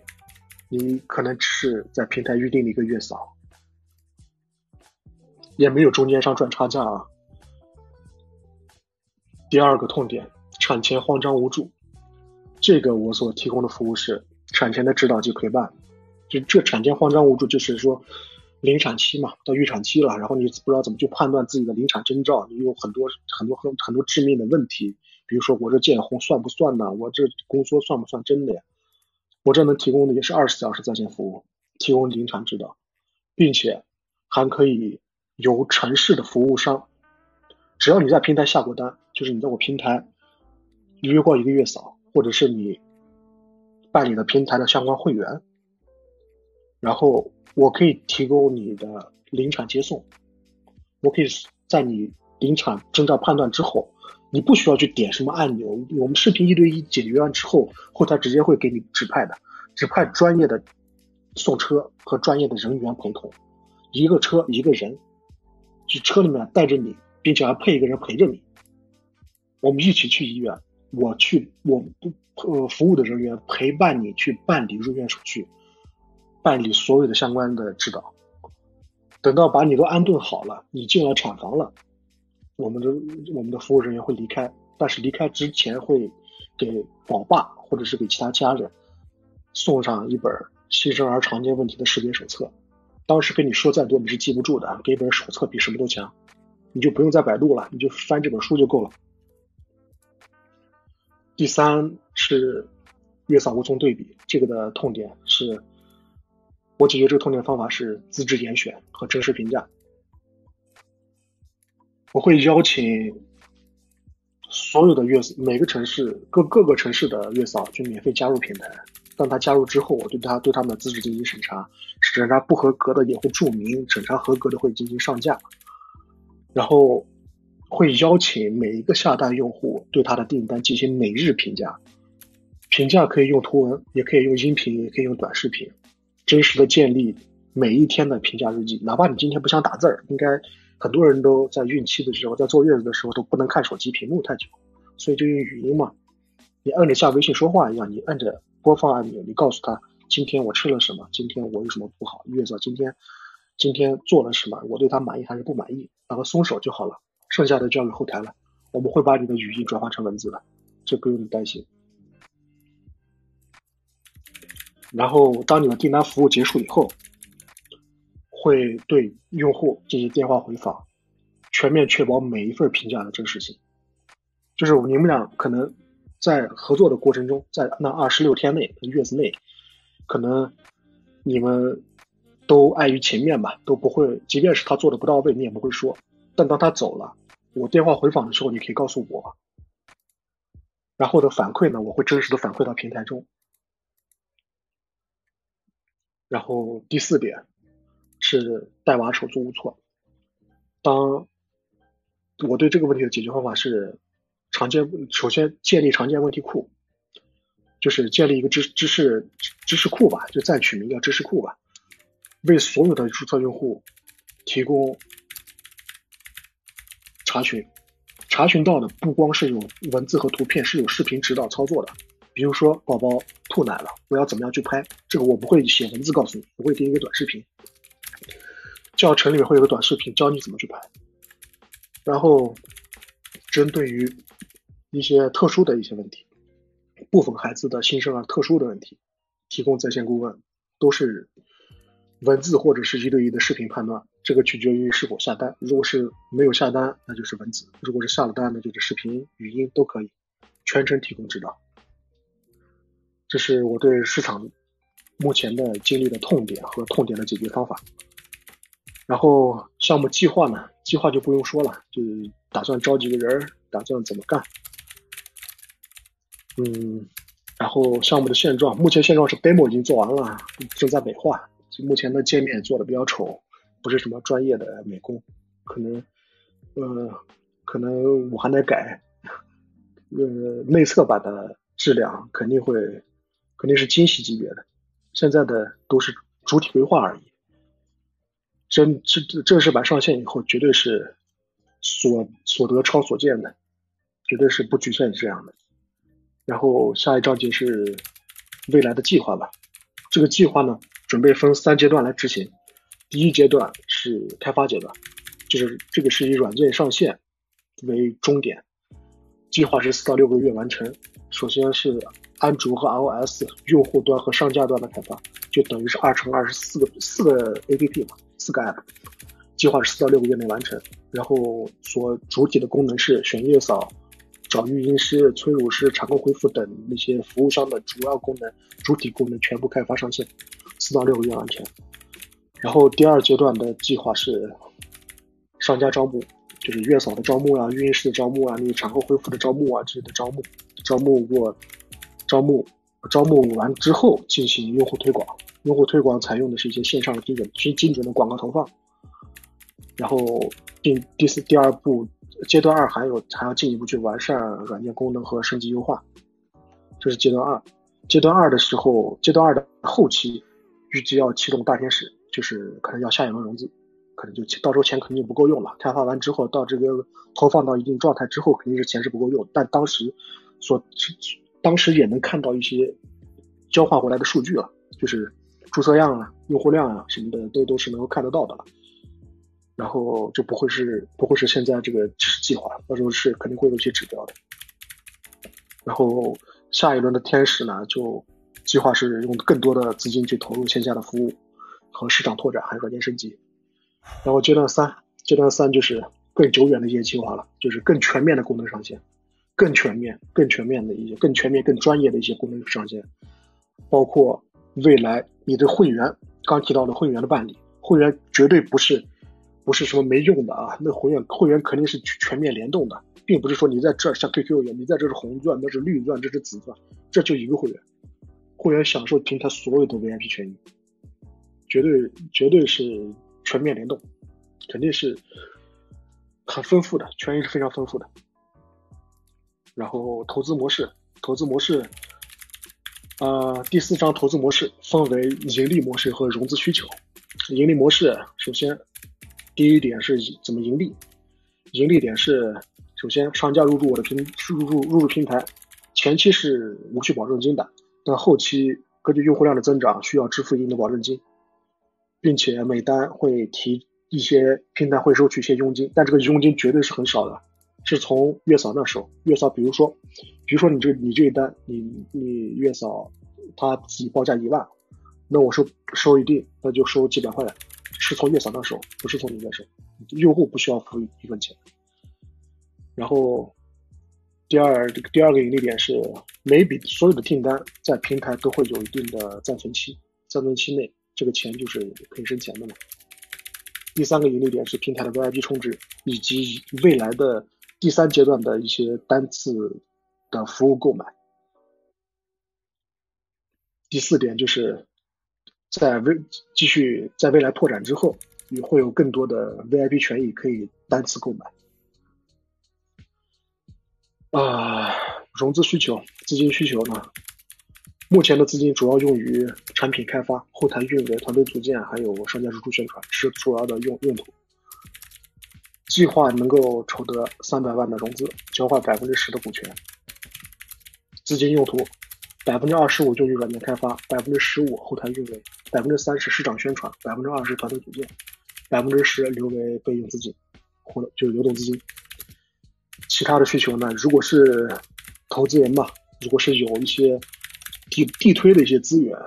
你可能只是在平台预定了一个月嫂，也没有中间商赚差价啊。第二个痛点，产前慌张无助。这个我所提供的服务是产前的指导及陪伴，就这产前慌张无助，就是说临产期嘛，到预产期了，然后你不知道怎么去判断自己的临产征兆，你有很多很多很很多致命的问题，比如说我这见红算不算呢？我这宫缩算不算真的呀？我这能提供的也是二十四小时在线服务，提供临产指导，并且还可以由城市的服务商，只要你在平台下过单，就是你在我平台约过一个月嫂。或者是你办理了平台的相关会员，然后我可以提供你的临产接送，我可以在你临产征兆判断之后，你不需要去点什么按钮，我们视频一对一解决完之后，后台直接会给你指派的，指派专业的送车和专业的人员陪同，一个车一个人，就车里面带着你，并且还配一个人陪着你，我们一起去医院。我去，我不呃，服务的人员陪伴你去办理入院手续，办理所有的相关的指导。等到把你都安顿好了，你进了产房了，我们的我们的服务人员会离开，但是离开之前会给宝爸或者是给其他家人送上一本新生儿常见问题的识别手册。当时跟你说再多你是记不住的，给一本手册比什么都强，你就不用再百度了，你就翻这本书就够了。第三是月嫂无从对比，这个的痛点是我解决这个痛点方法是资质严选和真实评价。我会邀请所有的月每个城市各各个城市的月嫂去免费加入平台。当他加入之后，我对他对他们的资质进行审查，审查不合格的也会注明，审查合格的会进行上架。然后会邀请每一个下单用户对他的订单进行每日评价，评价可以用图文，也可以用音频，也可以用短视频，真实的建立每一天的评价日记。哪怕你今天不想打字儿，应该很多人都在孕期的时候，在坐月子的时候都不能看手机屏幕太久，所以就用语音嘛，你按着像微信说话一样，你按着。播放按钮，你告诉他今天我吃了什么，今天我有什么不好，月嫂今天今天做了什么，我对他满意还是不满意，然后松手就好了，剩下的交给后台了。我们会把你的语音转化成文字的，这不用你担心。然后当你的订单服务结束以后，会对用户进行电话回访，全面确保每一份评价的真实性。就是你们俩可能。在合作的过程中，在那二十六天内、月子内，可能你们都碍于情面吧，都不会。即便是他做的不到位，你也不会说。但当他走了，我电话回访的时候，你可以告诉我。然后的反馈呢，我会真实的反馈到平台中。然后第四点是带娃手足无措。当我对这个问题的解决方法是。常见首先建立常见问题库，就是建立一个知知识知识库吧，就再取名叫知识库吧，为所有的注册用户提供查询，查询到的不光是有文字和图片，是有视频指导操作的。比如说宝宝吐奶了，我要怎么样去拍？这个我不会写文字告诉你，我会给一个短视频，教程里面会有个短视频教你怎么去拍。然后针对于一些特殊的一些问题，部分孩子的新生儿特殊的问题，提供在线顾问，都是文字或者是一对一的视频判断，这个取决于是否下单。如果是没有下单，那就是文字；如果是下了单，那就是视频、语音都可以，全程提供指导。这是我对市场目前的经历的痛点和痛点的解决方法。然后项目计划呢？计划就不用说了，就打算招几个人，打算怎么干。嗯，然后项目的现状，目前现状是 demo 已经做完了，正在美化。目前的界面做的比较丑，不是什么专业的美工，可能，呃，可能我还得改。呃，内测版的质量肯定会，肯定是惊喜级别的。现在的都是主体规划而已。真正正式版上线以后，绝对是所所得超所见的，绝对是不局限于这样的。然后下一章节是未来的计划吧。这个计划呢，准备分三阶段来执行。第一阶段是开发阶段，就是这个是以软件上线为终点，计划是四到六个月完成。首先是安卓和 iOS 用户端和商家端的开发，就等于是二乘二十四个四个 APP 嘛，四个 App。计划是四到六个月内完成。然后所主体的功能是选月嫂。找育婴师、催乳师、产后恢复等那些服务商的主要功能、主体功能全部开发上线，四到六个月完成。然后第二阶段的计划是商家招募，就是月嫂的招募啊、育婴师的招募啊、那些产后恢复的招募啊这些的招募。招募过，招募，招募完之后进行用户推广。用户推广采用的是一些线上的精准、精精准的广告投放。然后第第四、第二步。阶段二还有还要进一步去完善软件功能和升级优化，这是阶段二。阶段二的时候，阶段二的后期预计要启动大天使，就是可能要下一轮融资，可能就到时候钱肯定不够用了。开发完之后，到这个投放到一定状态之后，肯定是钱是不够用。但当时所当时也能看到一些交换回来的数据了，就是注册量啊、用户量啊什么的都都是能够看得到的了。然后就不会是不会是现在这个计划，到时候是肯定会有一些指标的。然后下一轮的天使呢，就计划是用更多的资金去投入线下的服务和市场拓展，还有软件升级。然后阶段三，阶段三就是更久远的一些计划了，就是更全面的功能上线，更全面、更全面的一些、更全面、更专业的一些功能上线，包括未来你的会员，刚提到的会员的办理，会员绝对不是不是什么没用的啊，那会员会员肯定是全面联动的，并不是说你在这儿像 QQ 一样，你在这是红钻，那是绿钻，这是紫钻，这就一个会员，会员享受平台所有的 VIP 权益，绝对绝对是全面联动，肯定是很丰富的，权益是非常丰富的。然后投资模式，投资模式。呃，第四章投资模式分为盈利模式和融资需求。盈利模式，首先第一点是怎么盈利？盈利点是，首先商家入驻我的平入入入驻平台，前期是无需保证金的，但后期根据用户量的增长需要支付一定的保证金，并且每单会提一些平台会收取一些佣金，但这个佣金绝对是很少的。是从月嫂那收，月嫂，比如说，比如说你这你这一单，你你月嫂，他自己报价一万，那我收收一定，那就收几百块钱，是从月嫂那收，不是从你那收，用户不需要付一分钱。然后，第二这个第二个盈利点是，每笔所有的订单在平台都会有一定的暂存期，暂存期内这个钱就是可以生钱的嘛。第三个盈利点是平台的 VIP 充值以及未来的。第三阶段的一些单次的服务购买。第四点就是在未继续在未来拓展之后，也会有更多的 VIP 权益可以单次购买。啊，融资需求、资金需求呢？目前的资金主要用于产品开发、后台运维、团队组建，还有商家入驻宣传，是主要的用用途。计划能够筹得三百万的融资，交换百分之十的股权。资金用途：百分之二十五用于软件开发，百分之十五后台运维，百分之三十市场宣传，百分之二十团队组建，百分之十留为备用资金，或者就是流动资金。其他的需求呢？如果是投资人嘛，如果是有一些地地推的一些资源，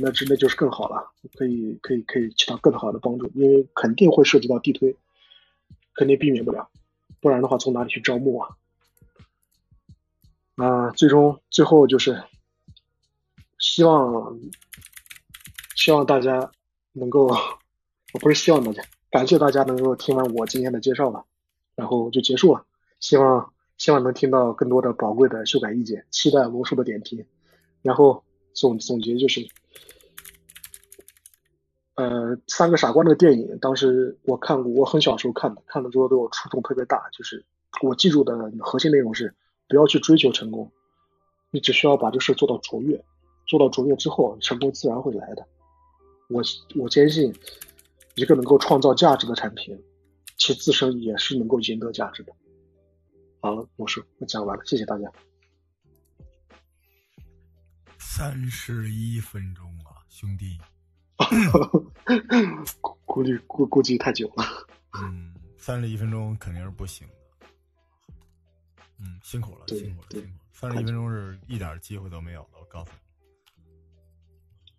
那这那就是更好了，可以可以可以起到更好的帮助，因为肯定会涉及到地推。肯定避免不了，不然的话从哪里去招募啊？啊，最终最后就是希望希望大家能够，我不是希望大家，感谢大家能够听完我今天的介绍吧，然后就结束了。希望希望能听到更多的宝贵的修改意见，期待罗叔的点评，然后总总结就是。呃，三个傻瓜那个电影，当时我看过，我很小时候看的，看了之后对我触动特别大。就是我记住的核心内容是，不要去追求成功，你只需要把这事做到卓越，做到卓越之后，成功自然会来的。我我坚信，一个能够创造价值的产品，其自身也是能够赢得价值的。好了，我说我讲完了，谢谢大家。三十一分钟啊，兄弟。估计估估计太久了。嗯，三十一分钟肯定是不行的。嗯，辛苦了，辛苦了，辛苦了。三十一分钟是一点机会都没有了，我告诉你。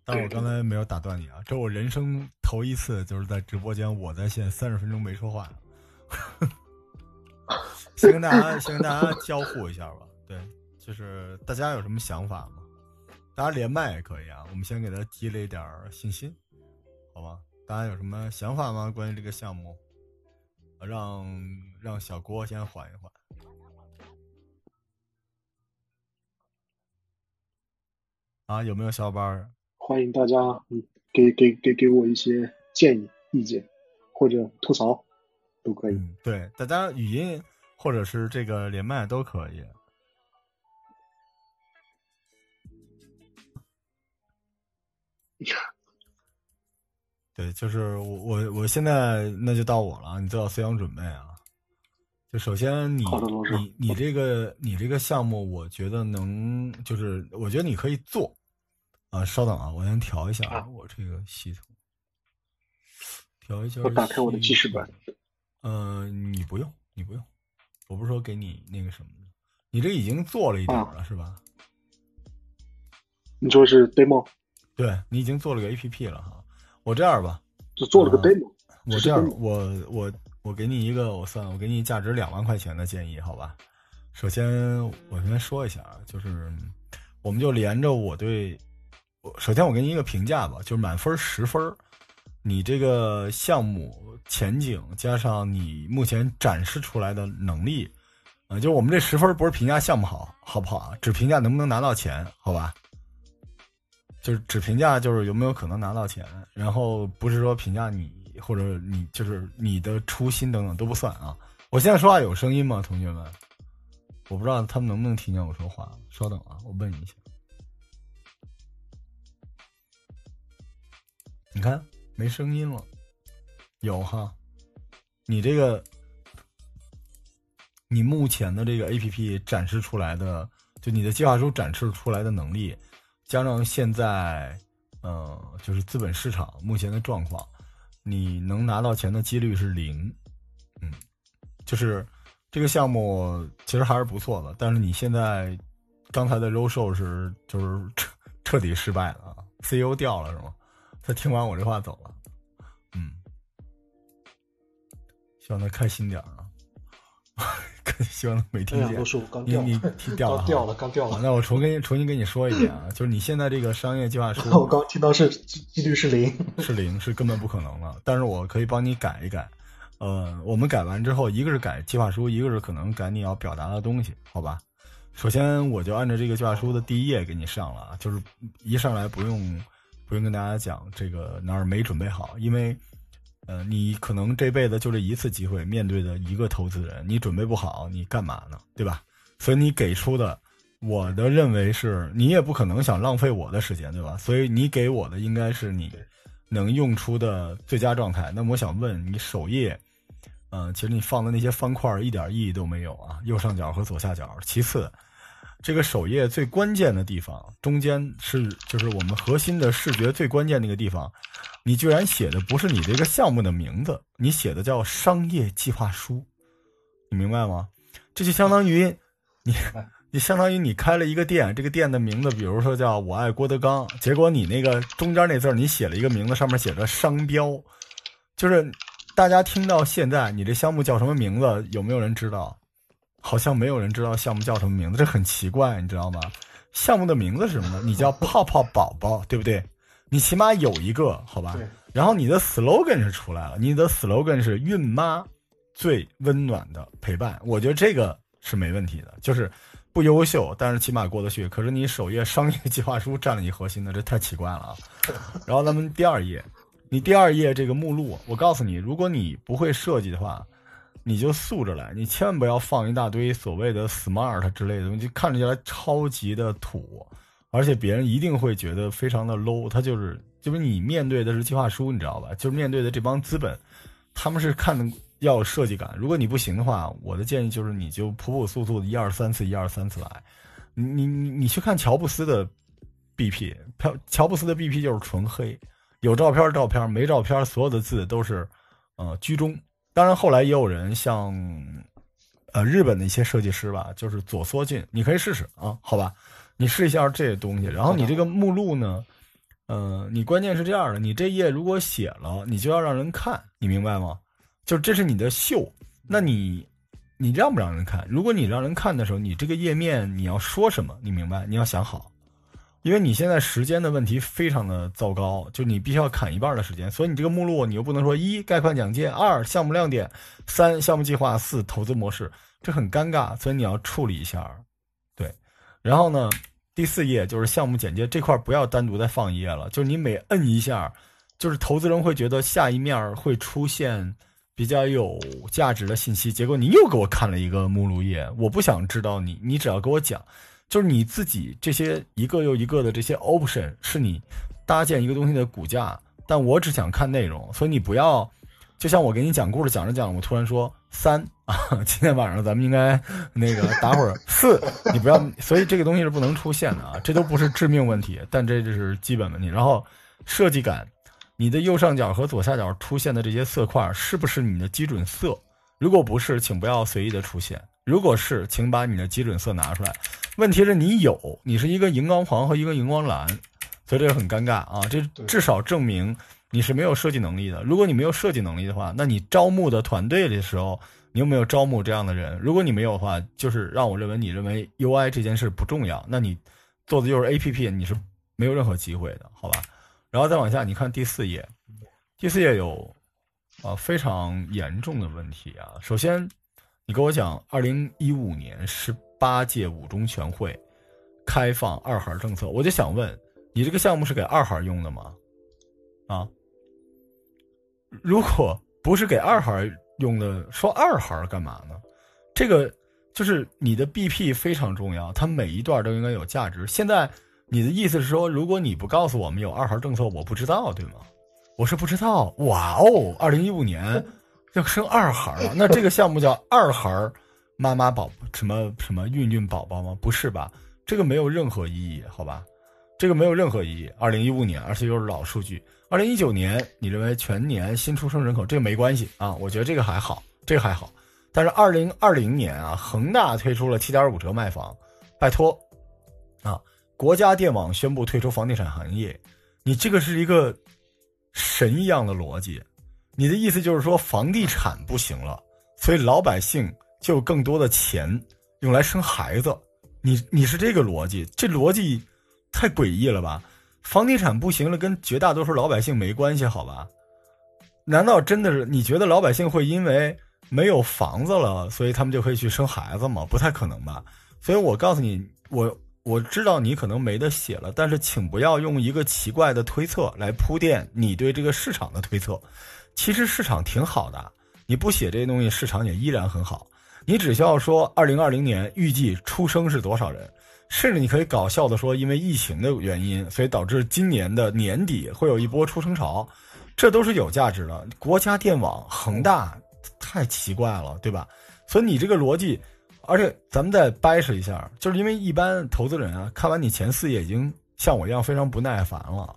但是我刚才没有打断你啊，这我人生头一次就是在直播间我在线三十分钟没说话。先跟大家先跟大家交互一下吧。对，就是大家有什么想法吗？大家连麦也可以啊，我们先给他积累点信心，好吧？大家有什么想法吗？关于这个项目，让让小郭先缓一缓。啊，有没有小伙伴？欢迎大家，嗯，给给给给我一些建议、意见或者吐槽，都可以。对，大家语音或者是这个连麦都可以。对，就是我我我现在那就到我了，你做好思想准备啊！就首先你你你这个你这个项目，我觉得能就是我觉得你可以做啊。稍等啊，我先调一下啊我这个系统，调一下。我打开我的记事本。嗯，你不用，你不用，我不是说给你那个什么你这已经做了一点了是吧？你说是 demo？对你已经做了个 A P P 了哈，我这样吧，就做了个 demo。我这样，我我我给你一个，我算，我给你价值两万块钱的建议，好吧？首先，我先说一下啊，就是我们就连着我对，我首先我给你一个评价吧，就是满分十分，你这个项目前景加上你目前展示出来的能力，啊，就我们这十分不是评价项目好好不好啊，只评价能不能拿到钱，好吧？就是只评价就是有没有可能拿到钱，然后不是说评价你或者你就是你的初心等等都不算啊。我现在说话有声音吗，同学们？我不知道他们能不能听见我说话。稍等啊，我问你一下。你看没声音了，有哈？你这个，你目前的这个 A P P 展示出来的，就你的计划书展示出来的能力，加上现在，呃，就是资本市场目前的状况，你能拿到钱的几率是零。嗯，就是这个项目其实还是不错的，但是你现在刚才的 roll show 是就是 彻彻底失败了啊，C E O 掉了是吗？他听完我这话走了，嗯，希望他开心点儿啊，希望他没听见。你你听掉了，掉了，刚掉了。那我重新重新跟你说一遍啊，就是你现在这个商业计划书，我刚听到是几率是零，是零，是根本不可能了。但是我可以帮你改一改，呃，我们改完之后，一个是改计划书，一个是可能改你要表达的东西，好吧？首先我就按照这个计划书的第一页给你上了啊，就是一上来不用。不用跟大家讲这个哪儿没准备好，因为，呃，你可能这辈子就这一次机会面对的一个投资人，你准备不好，你干嘛呢？对吧？所以你给出的，我的认为是你也不可能想浪费我的时间，对吧？所以你给我的应该是你能用出的最佳状态。那么我想问你，首页，嗯，其实你放的那些方块一点意义都没有啊，右上角和左下角。其次。这个首页最关键的地方，中间是就是我们核心的视觉最关键那个地方，你居然写的不是你这个项目的名字，你写的叫商业计划书，你明白吗？这就相当于你 你相当于你开了一个店，这个店的名字比如说叫我爱郭德纲，结果你那个中间那字你写了一个名字，上面写着商标，就是大家听到现在你这项目叫什么名字，有没有人知道？好像没有人知道项目叫什么名字，这很奇怪，你知道吗？项目的名字是什么呢？你叫泡泡宝宝，对不对？你起码有一个，好吧？然后你的 slogan 是出来了，你的 slogan 是孕妈最温暖的陪伴。我觉得这个是没问题的，就是不优秀，但是起码过得去。可是你首页商业计划书占了你核心的，这太奇怪了啊！然后咱们第二页，你第二页这个目录，我告诉你，如果你不会设计的话。你就素着来，你千万不要放一大堆所谓的 smart 之类的东西，看着起来超级的土，而且别人一定会觉得非常的 low。他就是，就是你面对的是计划书，你知道吧？就是面对的这帮资本，他们是看的要有设计感。如果你不行的话，我的建议就是你就朴朴素素的一二三次，一二三次来。你你你去看乔布斯的 BP，乔乔布斯的 BP 就是纯黑，有照片照片，没照片，所有的字都是呃居中。当然，后来也有人像，呃，日本的一些设计师吧，就是左缩进，你可以试试啊，好吧，你试一下这些东西。然后你这个目录呢，呃，你关键是这样的，你这页如果写了，你就要让人看，你明白吗？就这是你的秀，那你，你让不让人看？如果你让人看的时候，你这个页面你要说什么？你明白？你要想好。因为你现在时间的问题非常的糟糕，就你必须要砍一半的时间，所以你这个目录你又不能说一概况讲解，二项目亮点，三项目计划，四投资模式，这很尴尬，所以你要处理一下，对。然后呢，第四页就是项目简介这块不要单独再放一页了，就是你每摁一下，就是投资人会觉得下一面会出现比较有价值的信息，结果你又给我看了一个目录页，我不想知道你，你只要给我讲。就是你自己这些一个又一个的这些 option 是你搭建一个东西的骨架，但我只想看内容，所以你不要，就像我给你讲故事讲着讲，我突然说三啊，今天晚上咱们应该那个打会儿四，你不要，所以这个东西是不能出现的啊，这都不是致命问题，但这就是基本问题。然后设计感，你的右上角和左下角出现的这些色块是不是你的基准色？如果不是，请不要随意的出现。如果是，请把你的基准色拿出来。问题是你有，你是一个荧光黄和一个荧光蓝，所以这个很尴尬啊。这至少证明你是没有设计能力的。如果你没有设计能力的话，那你招募的团队的时候，你有没有招募这样的人？如果你没有的话，就是让我认为你认为 UI 这件事不重要。那你做的就是 APP，你是没有任何机会的，好吧？然后再往下，你看第四页，第四页有啊非常严重的问题啊。首先，你跟我讲，二零一五年十八届五中全会开放二孩政策，我就想问你，这个项目是给二孩用的吗？啊？如果不是给二孩用的，说二孩干嘛呢？这个就是你的 BP 非常重要，它每一段都应该有价值。现在你的意思是说，如果你不告诉我们有二孩政策，我不知道，对吗？我是不知道。哇哦，二零一五年 要生二孩了，那这个项目叫二孩妈妈宝什么什么孕孕宝宝吗？不是吧？这个没有任何意义，好吧？这个没有任何意义。二零一五年，而且又是老数据。二零一九年，你认为全年新出生人口这个没关系啊？我觉得这个还好，这个还好。但是二零二零年啊，恒大推出了七点五折卖房，拜托啊！国家电网宣布退出房地产行业，你这个是一个神一样的逻辑。你的意思就是说房地产不行了，所以老百姓就有更多的钱用来生孩子。你你是这个逻辑，这逻辑太诡异了吧？房地产不行了，跟绝大多数老百姓没关系，好吧？难道真的是你觉得老百姓会因为没有房子了，所以他们就可以去生孩子吗？不太可能吧。所以我告诉你，我我知道你可能没得写了，但是请不要用一个奇怪的推测来铺垫你对这个市场的推测。其实市场挺好的，你不写这些东西，市场也依然很好。你只需要说二零二零年预计出生是多少人。甚至你可以搞笑的说，因为疫情的原因，所以导致今年的年底会有一波出生潮，这都是有价值的。国家电网、恒大，太奇怪了，对吧？所以你这个逻辑，而且咱们再掰扯一下，就是因为一般投资人啊，看完你前四页已经像我一样非常不耐烦了，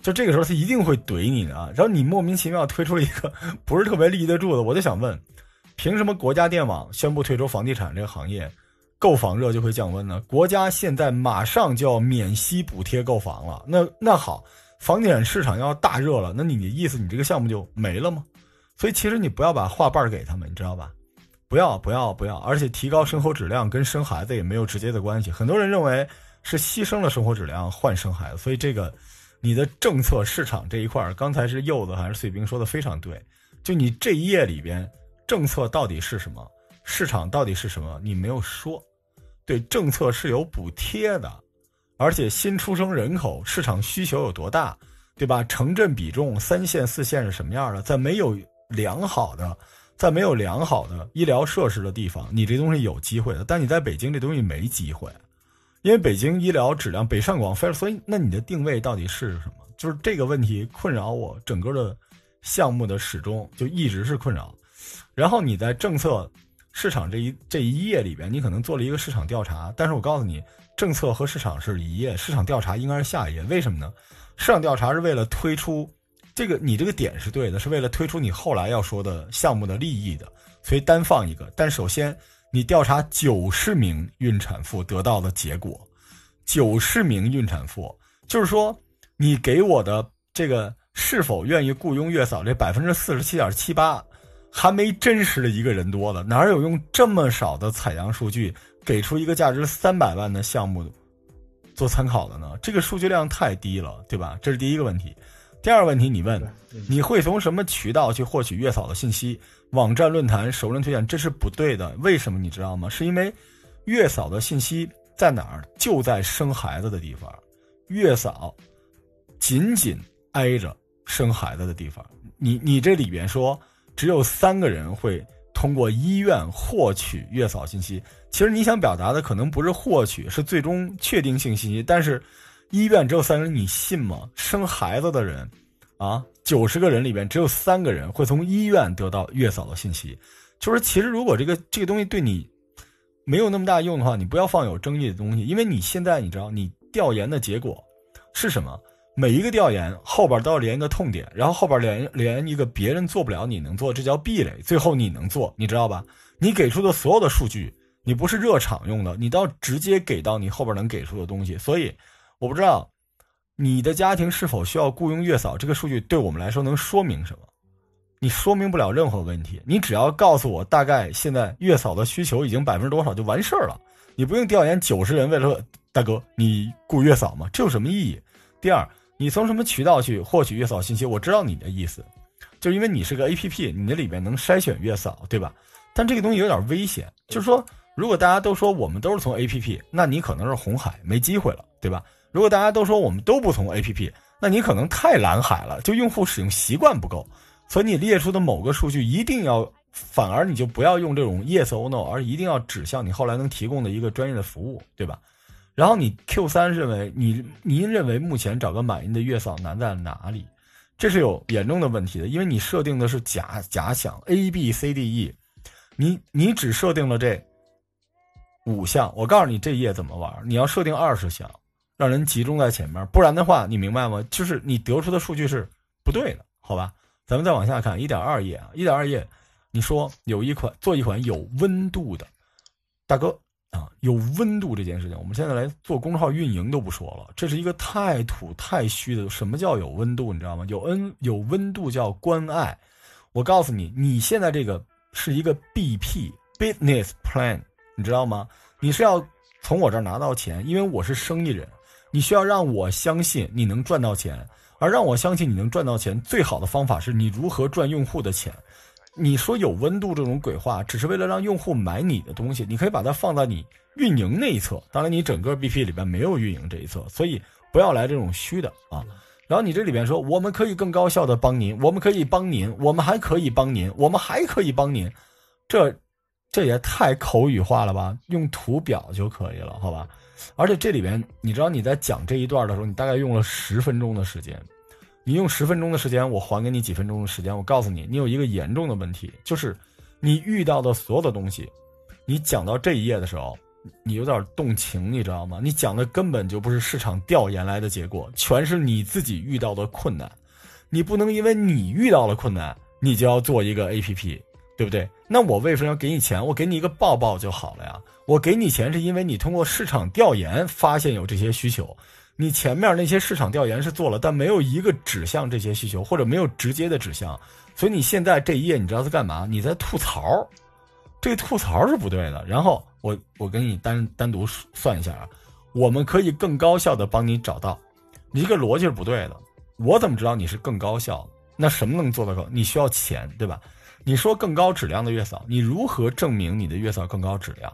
就这个时候他一定会怼你的。然后你莫名其妙推出了一个不是特别立得住的，我就想问，凭什么国家电网宣布退出房地产这个行业？购房热就会降温呢？国家现在马上就要免息补贴购房了。那那好，房地产市场要大热了，那你的意思，你这个项目就没了吗？所以其实你不要把话瓣给他们，你知道吧？不要不要不要！而且提高生活质量跟生孩子也没有直接的关系。很多人认为是牺牲了生活质量换生孩子，所以这个你的政策市场这一块，刚才是柚子还是碎冰说的非常对。就你这一页里边，政策到底是什么？市场到底是什么？你没有说。对政策是有补贴的，而且新出生人口市场需求有多大，对吧？城镇比重三线四线是什么样的？在没有良好的，在没有良好的医疗设施的地方，你这东西有机会的。但你在北京这东西没机会，因为北京医疗质量北上广非，所以那你的定位到底是什么？就是这个问题困扰我整个的项目的始终就一直是困扰。然后你在政策。市场这一这一页里边，你可能做了一个市场调查，但是我告诉你，政策和市场是一页，市场调查应该是下一页。为什么呢？市场调查是为了推出这个，你这个点是对的，是为了推出你后来要说的项目的利益的，所以单放一个。但首先，你调查九十名孕产妇得到的结果，九十名孕产妇，就是说你给我的这个是否愿意雇佣月嫂这百分之四十七点七八。还没真实的一个人多了，哪有用这么少的采样数据给出一个价值三百万的项目做参考的呢？这个数据量太低了，对吧？这是第一个问题。第二个问题，你问你会从什么渠道去获取月嫂的信息？网站、论坛、熟人推荐，这是不对的。为什么你知道吗？是因为月嫂的信息在哪儿？就在生孩子的地方。月嫂紧紧挨着生孩子的地方。你你这里边说。只有三个人会通过医院获取月嫂信息。其实你想表达的可能不是获取，是最终确定性信息。但是，医院只有三个人，你信吗？生孩子的人，啊，九十个人里边只有三个人会从医院得到月嫂的信息。就是其实如果这个这个东西对你没有那么大用的话，你不要放有争议的东西，因为你现在你知道你调研的结果是什么。每一个调研后边都要连一个痛点，然后后边连连一个别人做不了你能做，这叫壁垒。最后你能做，你知道吧？你给出的所有的数据，你不是热场用的，你都要直接给到你后边能给出的东西。所以，我不知道你的家庭是否需要雇佣月嫂，这个数据对我们来说能说明什么？你说明不了任何问题。你只要告诉我大概现在月嫂的需求已经百分之多少就完事儿了。你不用调研九十人为了大哥你雇月嫂吗？这有什么意义？第二，你从什么渠道去获取月嫂信息？我知道你的意思，就是因为你是个 A P P，你那里面能筛选月嫂，对吧？但这个东西有点危险，就是说，如果大家都说我们都是从 A P P，那你可能是红海，没机会了，对吧？如果大家都说我们都不从 A P P，那你可能太蓝海了，就用户使用习惯不够，所以你列出的某个数据一定要，反而你就不要用这种 yes or no，而一定要指向你后来能提供的一个专业的服务，对吧？然后你 Q 三认为你您认为目前找个满意的月嫂难在哪里？这是有严重的问题的，因为你设定的是假假想 A B C D E。你你只设定了这五项，我告诉你这页怎么玩。你要设定二十项，让人集中在前面，不然的话，你明白吗？就是你得出的数据是不对的，好吧？咱们再往下看一点二页啊，一点二页，你说有一款做一款有温度的，大哥啊，有温度这件事情，我们现在来做公众号运营都不说了，这是一个太土太虚的。什么叫有温度？你知道吗？有恩有温度叫关爱。我告诉你，你现在这个。是一个 BP business plan，你知道吗？你是要从我这儿拿到钱，因为我是生意人，你需要让我相信你能赚到钱，而让我相信你能赚到钱，最好的方法是你如何赚用户的钱。你说有温度这种鬼话，只是为了让用户买你的东西，你可以把它放在你运营那一侧。当然，你整个 BP 里边没有运营这一侧，所以不要来这种虚的啊。然后你这里边说，我们可以更高效的帮您，我们可以帮您，我们还可以帮您，我们还可以帮您，这，这也太口语化了吧？用图表就可以了，好吧？而且这里边，你知道你在讲这一段的时候，你大概用了十分钟的时间，你用十分钟的时间，我还给你几分钟的时间，我告诉你，你有一个严重的问题，就是你遇到的所有的东西，你讲到这一页的时候。你有点动情，你知道吗？你讲的根本就不是市场调研来的结果，全是你自己遇到的困难。你不能因为你遇到了困难，你就要做一个 APP，对不对？那我为什么要给你钱？我给你一个抱抱就好了呀。我给你钱是因为你通过市场调研发现有这些需求，你前面那些市场调研是做了，但没有一个指向这些需求，或者没有直接的指向。所以你现在这一页，你知道在干嘛？你在吐槽，这吐槽是不对的。然后。我我给你单单独算一下啊，我们可以更高效的帮你找到，你这个逻辑是不对的。我怎么知道你是更高效？那什么能做到？你需要钱，对吧？你说更高质量的月嫂，你如何证明你的月嫂更高质量？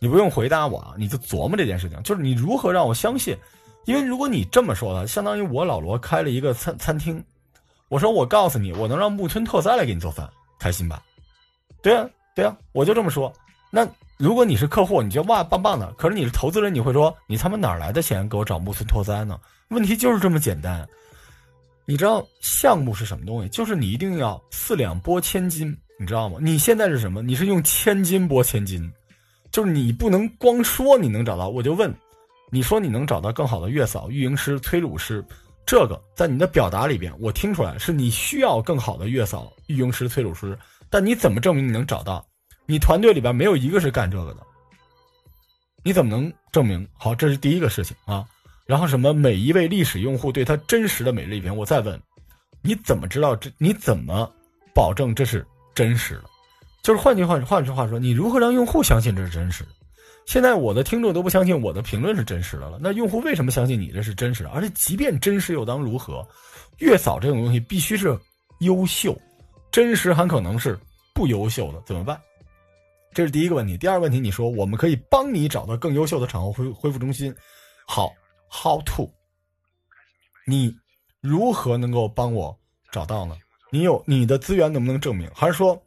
你不用回答我啊，你就琢磨这件事情，就是你如何让我相信？因为如果你这么说的，相当于我老罗开了一个餐餐厅，我说我告诉你，我能让木村拓哉来给你做饭，开心吧？对啊，对啊，我就这么说。那。如果你是客户，你觉得哇棒棒的，可是你是投资人，你会说你他妈哪来的钱给我找木村拓哉呢？问题就是这么简单。你知道项目是什么东西？就是你一定要四两拨千斤，你知道吗？你现在是什么？你是用千斤拨千斤，就是你不能光说你能找到。我就问，你说你能找到更好的月嫂、育婴师、催乳师，这个在你的表达里边，我听出来是你需要更好的月嫂、育婴师、催乳师，但你怎么证明你能找到？你团队里边没有一个是干这个的，你怎么能证明？好，这是第一个事情啊。然后什么？每一位历史用户对他真实的每日一篇，我再问，你怎么知道这？你怎么保证这是真实的？就是换句话换句话说，你如何让用户相信这是真实的？现在我的听众都不相信我的评论是真实的了，那用户为什么相信你这是真实的？而且即便真实又当如何？月嫂这种东西必须是优秀，真实很可能是不优秀的，怎么办？这是第一个问题，第二个问题，你说我们可以帮你找到更优秀的产后恢恢复中心，好，how to？你如何能够帮我找到呢？你有你的资源能不能证明？还是说，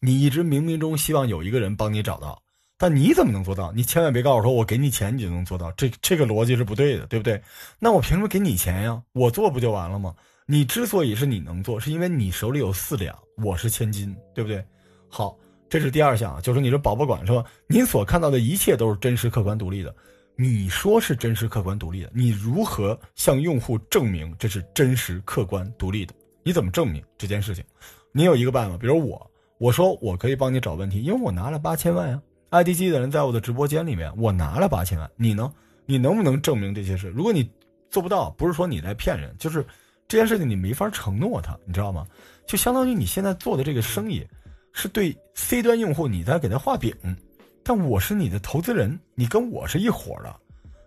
你一直冥冥中希望有一个人帮你找到，但你怎么能做到？你千万别告诉我说我给你钱你就能做到，这这个逻辑是不对的，对不对？那我凭什么给你钱呀？我做不就完了吗？你之所以是你能做，是因为你手里有四两，我是千金，对不对？好。这是第二项，就是你说宝宝馆说，您所看到的一切都是真实、客观、独立的。你说是真实、客观、独立的，你如何向用户证明这是真实、客观、独立的？你怎么证明这件事情？你有一个办法，比如我，我说我可以帮你找问题，因为我拿了八千万呀 IDG 的人在我的直播间里面，我拿了八千万，你呢？你能不能证明这些事？如果你做不到，不是说你在骗人，就是这件事情你没法承诺他，你知道吗？就相当于你现在做的这个生意。是对 C 端用户你在给他画饼，但我是你的投资人，你跟我是一伙的，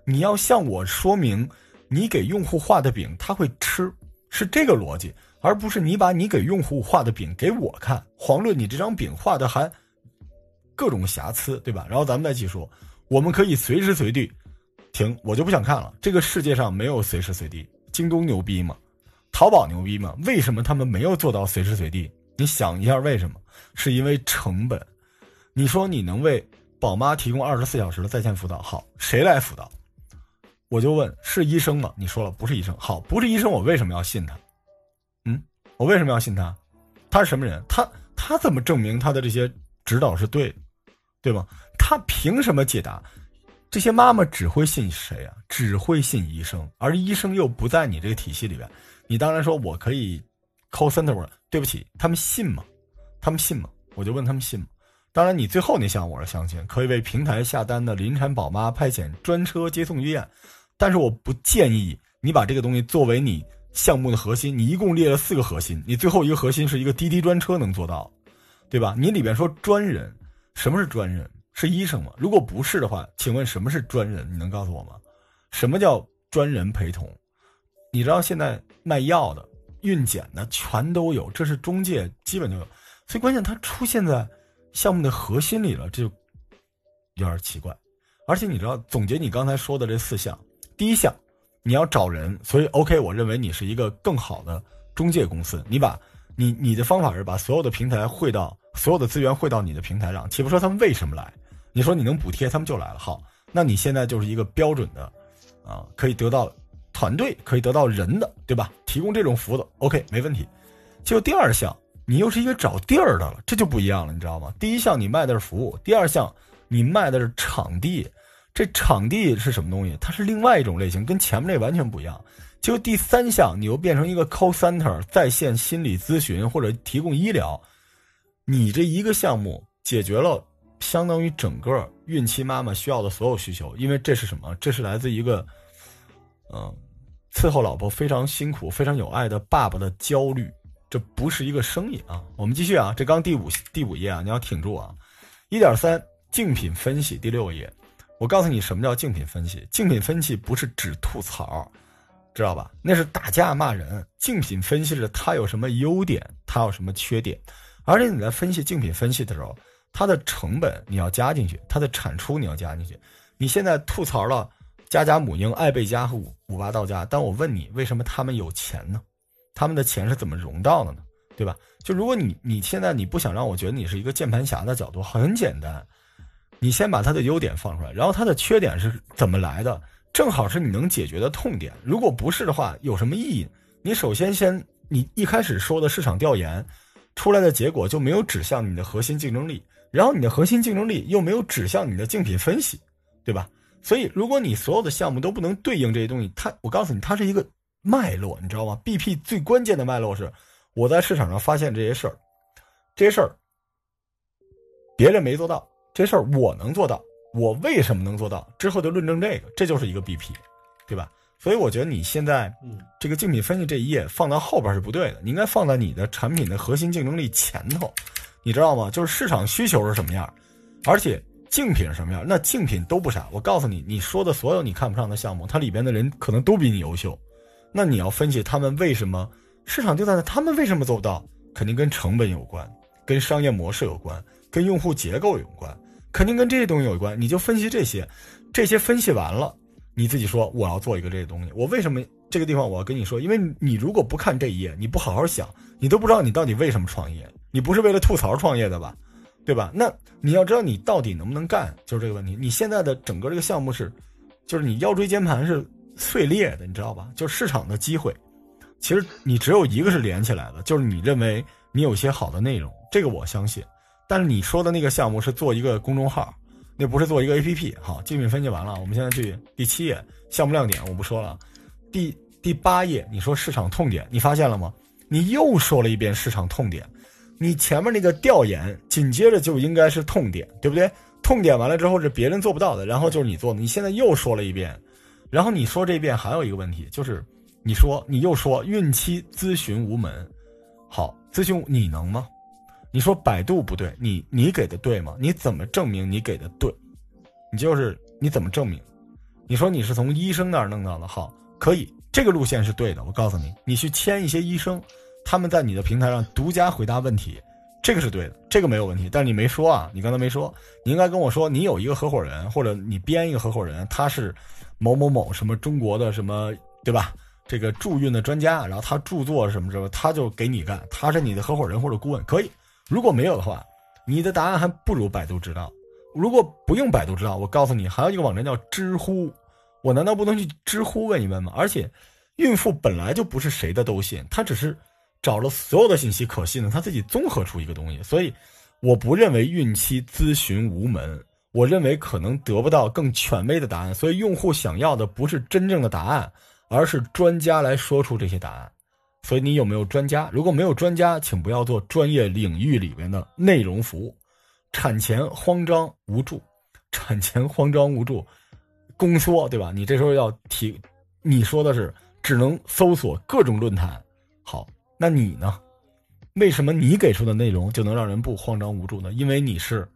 你要向我说明你给用户画的饼他会吃，是这个逻辑，而不是你把你给用户画的饼给我看，遑论你这张饼画的还各种瑕疵，对吧？然后咱们再继续说，我们可以随时随地停，我就不想看了。这个世界上没有随时随地，京东牛逼吗？淘宝牛逼吗？为什么他们没有做到随时随地？你想一下为什么？是因为成本。你说你能为宝妈提供二十四小时的在线辅导，好，谁来辅导？我就问，是医生吗？你说了不是医生，好，不是医生，我为什么要信他？嗯，我为什么要信他？他是什么人？他他怎么证明他的这些指导是对的？对吗？他凭什么解答？这些妈妈只会信谁啊？只会信医生，而医生又不在你这个体系里边。你当然说我可以 call center，对不起，他们信吗？他们信吗？我就问他们信吗？当然，你最后那项我是相信，可以为平台下单的临产宝妈派遣专车接送医院，但是我不建议你把这个东西作为你项目的核心。你一共列了四个核心，你最后一个核心是一个滴滴专车能做到，对吧？你里边说专人，什么是专人？是医生吗？如果不是的话，请问什么是专人？你能告诉我吗？什么叫专人陪同？你知道现在卖药的、孕检的全都有，这是中介基本都有，所以关键它出现在项目的核心里了，这就有点奇怪。而且你知道，总结你刚才说的这四项，第一项你要找人，所以 OK，我认为你是一个更好的中介公司，你把你你的方法是把所有的平台汇到所有的资源汇到你的平台上，且不说他们为什么来。你说你能补贴他们就来了，好，那你现在就是一个标准的，啊，可以得到团队，可以得到人的，对吧？提供这种服务的，OK，没问题。就第二项，你又是一个找地儿的了，这就不一样了，你知道吗？第一项你卖的是服务，第二项你卖的是场地，这场地是什么东西？它是另外一种类型，跟前面那完全不一样。就第三项，你又变成一个 call center，在线心理咨询或者提供医疗，你这一个项目解决了。相当于整个孕期妈妈需要的所有需求，因为这是什么？这是来自一个，嗯，伺候老婆非常辛苦、非常有爱的爸爸的焦虑。这不是一个生意啊！我们继续啊，这刚第五第五页啊，你要挺住啊。一点三竞品分析第六页，我告诉你什么叫竞品分析。竞品分析不是只吐槽，知道吧？那是打架骂人。竞品分析是它有什么优点，它有什么缺点，而且你在分析竞品分析的时候。它的成本你要加进去，它的产出你要加进去。你现在吐槽了家家母婴、爱贝佳和五五八到家，但我问你，为什么他们有钱呢？他们的钱是怎么融到的呢？对吧？就如果你你现在你不想让我觉得你是一个键盘侠的角度，很简单，你先把它的优点放出来，然后它的缺点是怎么来的，正好是你能解决的痛点。如果不是的话，有什么意义？你首先先你一开始说的市场调研出来的结果就没有指向你的核心竞争力。然后你的核心竞争力又没有指向你的竞品分析，对吧？所以如果你所有的项目都不能对应这些东西，它我告诉你，它是一个脉络，你知道吗？BP 最关键的脉络是，我在市场上发现这些事儿，这些事儿别人没做到，这事儿我能做到，我为什么能做到？之后就论证这个，这就是一个 BP，对吧？所以我觉得你现在这个竞品分析这一页放到后边是不对的，你应该放在你的产品的核心竞争力前头。你知道吗？就是市场需求是什么样，而且竞品是什么样。那竞品都不傻。我告诉你，你说的所有你看不上的项目，它里边的人可能都比你优秀。那你要分析他们为什么市场就在那，他们为什么做不到？肯定跟成本有关，跟商业模式有关，跟用户结构有关，肯定跟这些东西有关。你就分析这些，这些分析完了，你自己说我要做一个这个东西。我为什么这个地方我要跟你说？因为你如果不看这一页，你不好好想，你都不知道你到底为什么创业。你不是为了吐槽创业的吧，对吧？那你要知道你到底能不能干，就是这个问题。你现在的整个这个项目是，就是你腰椎间盘是碎裂的，你知道吧？就是市场的机会，其实你只有一个是连起来的，就是你认为你有些好的内容，这个我相信。但是你说的那个项目是做一个公众号，那不是做一个 APP。好，竞品分析完了，我们现在去第七页，项目亮点我不说了。第第八页，你说市场痛点，你发现了吗？你又说了一遍市场痛点。你前面那个调研，紧接着就应该是痛点，对不对？痛点完了之后是别人做不到的，然后就是你做的。你现在又说了一遍，然后你说这遍还有一个问题，就是你说你又说孕期咨询无门，好，咨询你能吗？你说百度不对，你你给的对吗？你怎么证明你给的对？你就是你怎么证明？你说你是从医生那儿弄到的，号，可以，这个路线是对的。我告诉你，你去签一些医生，他们在你的平台上独家回答问题，这个是对的，这个没有问题。但你没说啊，你刚才没说，你应该跟我说，你有一个合伙人，或者你编一个合伙人，他是某某某什么中国的什么，对吧？这个助孕的专家，然后他著作什么什么，他就给你干，他是你的合伙人或者顾问，可以。如果没有的话，你的答案还不如百度知道。如果不用百度知道，我告诉你，还有一个网站叫知乎。我难道不能去知乎问一问吗？而且，孕妇本来就不是谁的都信，她只是找了所有的信息可信的，她自己综合出一个东西。所以，我不认为孕期咨询无门，我认为可能得不到更权威的答案。所以，用户想要的不是真正的答案，而是专家来说出这些答案。所以，你有没有专家？如果没有专家，请不要做专业领域里面的内容服务。产前慌张无助，产前慌张无助。宫缩对吧？你这时候要提，你说的是只能搜索各种论坛。好，那你呢？为什么你给出的内容就能让人不慌张无助呢？因为你是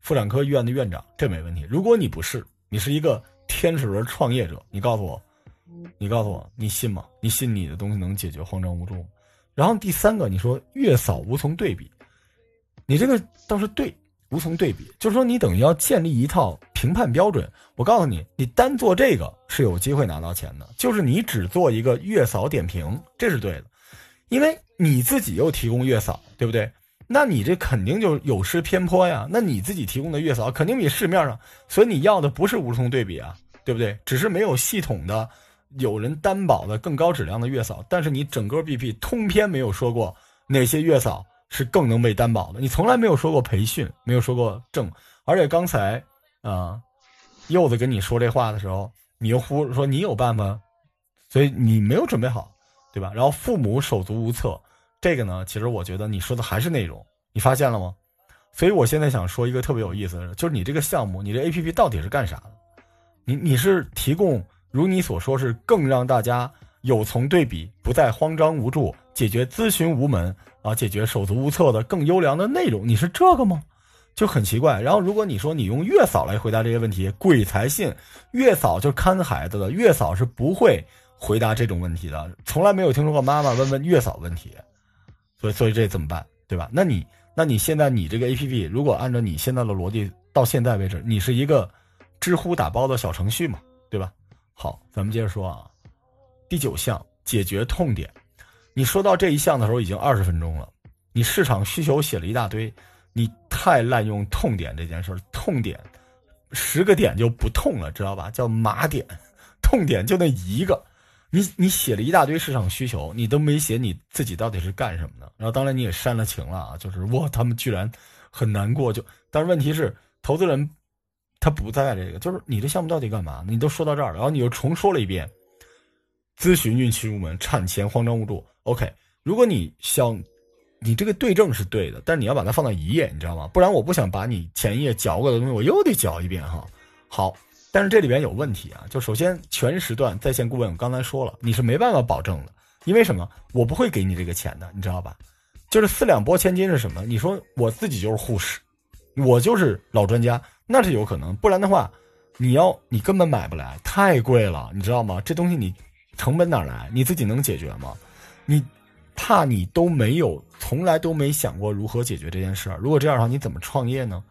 妇产科医院的院长，这没问题。如果你不是，你是一个天使轮创业者，你告诉我，你告诉我，你信吗？你信你的东西能解决慌张无助？然后第三个，你说月嫂无从对比，你这个倒是对。无从对比，就是说你等于要建立一套评判标准。我告诉你，你单做这个是有机会拿到钱的，就是你只做一个月嫂点评，这是对的，因为你自己又提供月嫂，对不对？那你这肯定就有失偏颇呀。那你自己提供的月嫂肯定比市面上，所以你要的不是无从对比啊，对不对？只是没有系统的有人担保的更高质量的月嫂，但是你整个 BP 通篇没有说过哪些月嫂。是更能被担保的。你从来没有说过培训，没有说过证，而且刚才啊，柚子跟你说这话的时候，你又忽说你有办法，所以你没有准备好，对吧？然后父母手足无措，这个呢，其实我觉得你说的还是内容，你发现了吗？所以我现在想说一个特别有意思的，就是你这个项目，你这 A P P 到底是干啥的？你你是提供如你所说是更让大家有从对比，不再慌张无助，解决咨询无门。啊，解决手足无措的更优良的内容，你是这个吗？就很奇怪。然后，如果你说你用月嫂来回答这些问题，鬼才信。月嫂就看孩子的，月嫂是不会回答这种问题的，从来没有听说过妈妈问问月嫂问题。所以，所以这怎么办？对吧？那你，那你现在你这个 A P P，如果按照你现在的逻辑，到现在为止，你是一个知乎打包的小程序嘛？好，咱们接着说啊，第九项，解决痛点。你说到这一项的时候，已经二十分钟了。你市场需求写了一大堆，你太滥用痛点这件事儿。痛点，十个点就不痛了，知道吧？叫麻点，痛点就那一个。你你写了一大堆市场需求，你都没写你自己到底是干什么的。然后当然你也煽了情了啊，就是哇，他们居然很难过。就但是问题是，投资人他不在这个，就是你这项目到底干嘛？你都说到这儿，然后你又重说了一遍，咨询孕期入门，产前慌张无助。OK，如果你想，你这个对症是对的，但是你要把它放到一页，你知道吗？不然我不想把你前一页嚼过的东西，我又得嚼一遍哈。好，但是这里边有问题啊，就首先全时段在线顾问，我刚才说了，你是没办法保证的，因为什么？我不会给你这个钱的，你知道吧？就是四两拨千斤是什么？你说我自己就是护士，我就是老专家，那是有可能，不然的话，你要你根本买不来，太贵了，你知道吗？这东西你成本哪来？你自己能解决吗？你怕你都没有，从来都没想过如何解决这件事儿。如果这样的话，你怎么创业呢？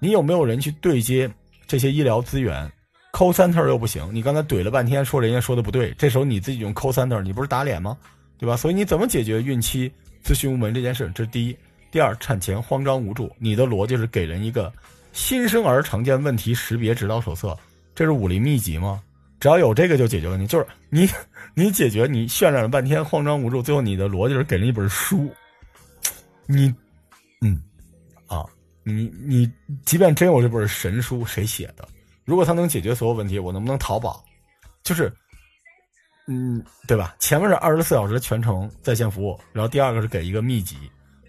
你有没有人去对接这些医疗资源？call center 又不行，你刚才怼了半天，说人家说的不对。这时候你自己用 call center，你不是打脸吗？对吧？所以你怎么解决孕期咨询无门这件事？这是第一。第二，产前慌张无助，你的逻辑是给人一个新生儿常见问题识别指导手册，这是武林秘籍吗？只要有这个就解决问题，就是你，你解决你渲染了半天慌张无助，最后你的逻辑是给了一本书，你，嗯，啊，你你即便真有这本神书，谁写的？如果他能解决所有问题，我能不能淘宝？就是，嗯，对吧？前面是二十四小时全程在线服务，然后第二个是给一个秘籍，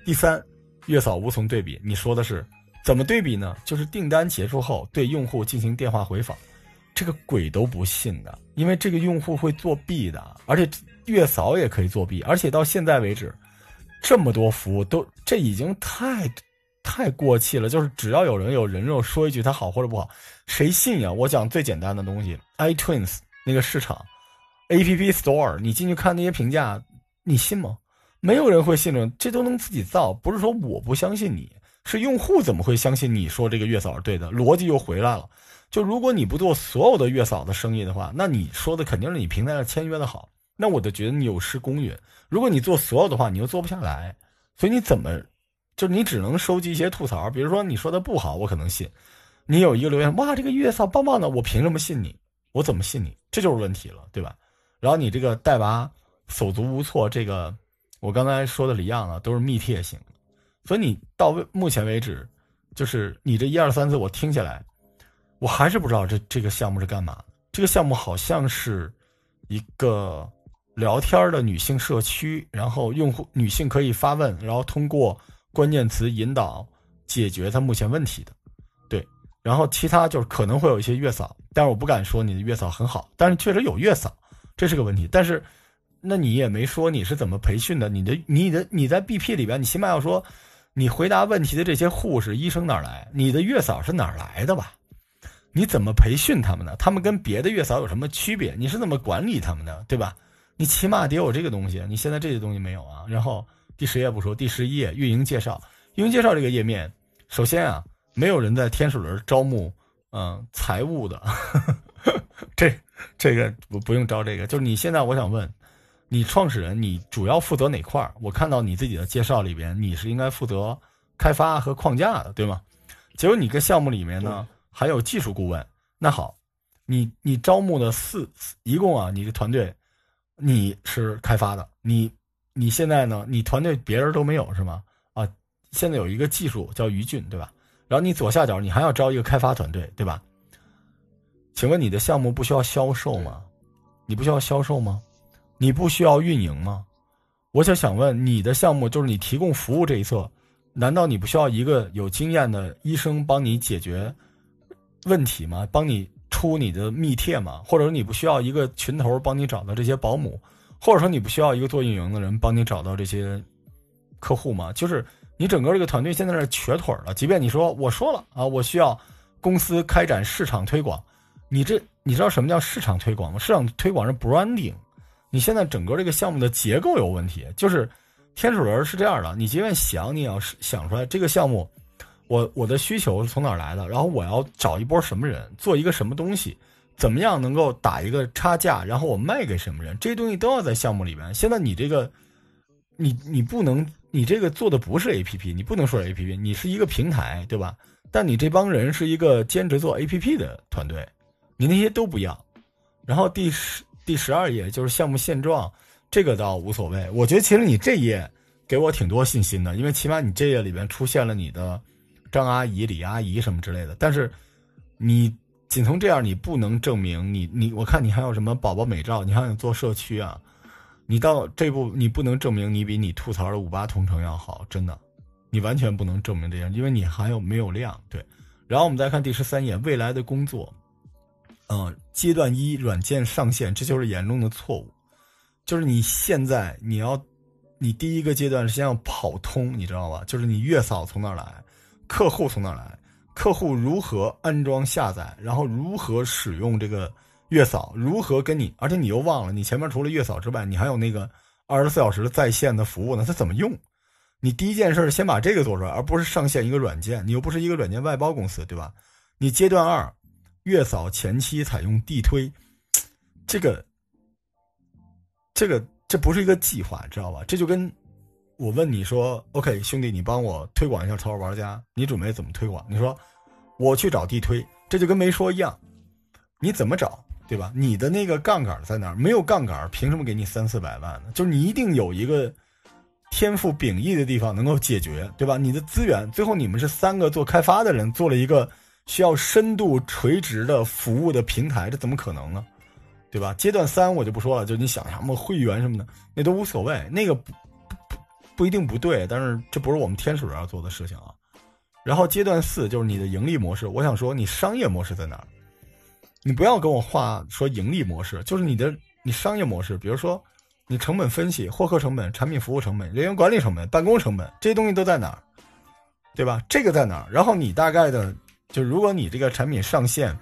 第三，月嫂无从对比。你说的是怎么对比呢？就是订单结束后对用户进行电话回访。这个鬼都不信的，因为这个用户会作弊的，而且月嫂也可以作弊，而且到现在为止，这么多服务都这已经太太过气了。就是只要有人有人肉说一句它好或者不好，谁信呀？我讲最简单的东西，iTunes 那个市场，A P P Store，你进去看那些评价，你信吗？没有人会信的，这都能自己造，不是说我不相信你，是用户怎么会相信你说这个月嫂是对的？逻辑又回来了。就如果你不做所有的月嫂的生意的话，那你说的肯定是你平台上签约的好，那我就觉得你有失公允。如果你做所有的话，你又做不下来，所以你怎么，就你只能收集一些吐槽，比如说你说的不好，我可能信。你有一个留言，哇，这个月嫂棒棒的，我凭什么信你？我怎么信你？这就是问题了，对吧？然后你这个带娃手足无措，这个我刚才说的一样了，都是密贴型，所以你到目前为止，就是你这一二三四，我听下来，我还是不知道这这个项目是干嘛。这个项目好像是一个聊天的女性社区，然后用户女性可以发问，然后通过关键词引导解决她目前问题的。对然后其他就是可能会有一些月嫂，但是我不敢说你的月嫂很好，但是确实有月嫂，这是个问题。但是，那你也没说你是怎么培训的？你的、你的、你在 BP 里边，你起码要说，你回答问题的这些护士、医生哪来？你的月嫂是哪来的吧？你怎么培训他们的？他们跟别的月嫂有什么区别？你是怎么管理他们的？对吧？你起码得有这个东西。你现在这些东西没有啊？然后第十页不说，第十一页运营介绍，运营介绍这个页面，首先啊。没有人在天使轮招募，嗯，财务的，这这个不不用招这个。就是你现在，我想问，你创始人，你主要负责哪块儿？我看到你自己的介绍里边，你是应该负责开发和框架的，对吗？结果你个项目里面呢，还有技术顾问。那好，你你招募的四一共啊，你的团队你是开发的，你你现在呢，你团队别人都没有是吗？啊，现在有一个技术叫于俊，对吧？然后你左下角你还要招一个开发团队，对吧？请问你的项目不需要销售吗？你不需要销售吗？你不需要运营吗？我就想问你的项目就是你提供服务这一侧，难道你不需要一个有经验的医生帮你解决问题吗？帮你出你的密帖吗？或者说你不需要一个群头帮你找到这些保姆，或者说你不需要一个做运营的人帮你找到这些客户吗？就是。你整个这个团队现在是瘸腿了，即便你说我说了啊，我需要公司开展市场推广，你这你知道什么叫市场推广吗？市场推广是 branding，你现在整个这个项目的结构有问题，就是天使轮是这样的，你即便想，你也要想出来这个项目，我我的需求是从哪儿来的，然后我要找一波什么人，做一个什么东西，怎么样能够打一个差价，然后我卖给什么人，这些东西都要在项目里边。现在你这个，你你不能。你这个做的不是 A P P，你不能说 A P P，你是一个平台，对吧？但你这帮人是一个兼职做 A P P 的团队，你那些都不要。然后第十第十二页就是项目现状，这个倒无所谓。我觉得其实你这页给我挺多信心的，因为起码你这页里边出现了你的张阿姨、李阿姨什么之类的。但是你仅从这样，你不能证明你你我看你还有什么宝宝美照，你还想做社区啊？你到这步，你不能证明你比你吐槽的五八同城要好，真的，你完全不能证明这样，因为你还有没有量。对，然后我们再看第十三页，未来的工作，嗯，阶段一软件上线，这就是严重的错误，就是你现在你要，你第一个阶段是先要跑通，你知道吧？就是你月嫂从哪来，客户从哪来，客户如何安装下载，然后如何使用这个。月嫂如何跟你？而且你又忘了，你前面除了月嫂之外，你还有那个二十四小时在线的服务呢？它怎么用？你第一件事先把这个做出来，而不是上线一个软件。你又不是一个软件外包公司，对吧？你阶段二，月嫂前期采用地推，这个，这个这不是一个计划，知道吧？这就跟我问你说：“OK，兄弟，你帮我推广一下《超玩家》，你准备怎么推广？”你说：“我去找地推。”这就跟没说一样。你怎么找？对吧？你的那个杠杆在哪儿？没有杠杆，凭什么给你三四百万呢？就是你一定有一个天赋秉异的地方能够解决，对吧？你的资源，最后你们是三个做开发的人做了一个需要深度垂直的服务的平台，这怎么可能呢？对吧？阶段三我就不说了，就你想什么会员什么的，那都无所谓，那个不不不一定不对，但是这不是我们天使要做的事情啊。然后阶段四就是你的盈利模式，我想说你商业模式在哪儿？你不要跟我画说盈利模式，就是你的你商业模式，比如说你成本分析、获客成本、产品服务成本、人员管理成本、办公成本这些东西都在哪儿，对吧？这个在哪儿？然后你大概的就如果你这个产品上线，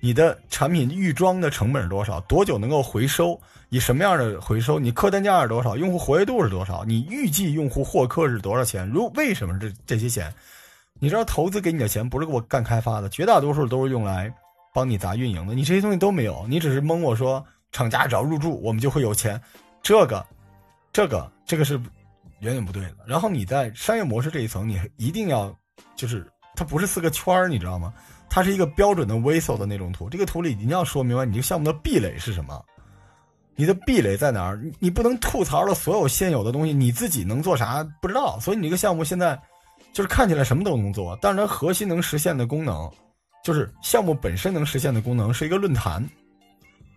你的产品预装的成本是多少？多久能够回收？以什么样的回收？你客单价是多少？用户活跃度是多少？你预计用户获客是多少钱？如为什么这这些钱？你知道投资给你的钱不是给我干开发的，绝大多数都是用来帮你砸运营的。你这些东西都没有，你只是蒙我说厂家只要入驻，我们就会有钱。这个，这个，这个是远远不对的。然后你在商业模式这一层，你一定要就是它不是四个圈儿，你知道吗？它是一个标准的 v i s o 的那种图。这个图里一定要说明白你这个项目的壁垒是什么，你的壁垒在哪儿？你不能吐槽了所有现有的东西，你自己能做啥不知道。所以你这个项目现在就是看起来什么都能做，但是它核心能实现的功能，就是项目本身能实现的功能是一个论坛。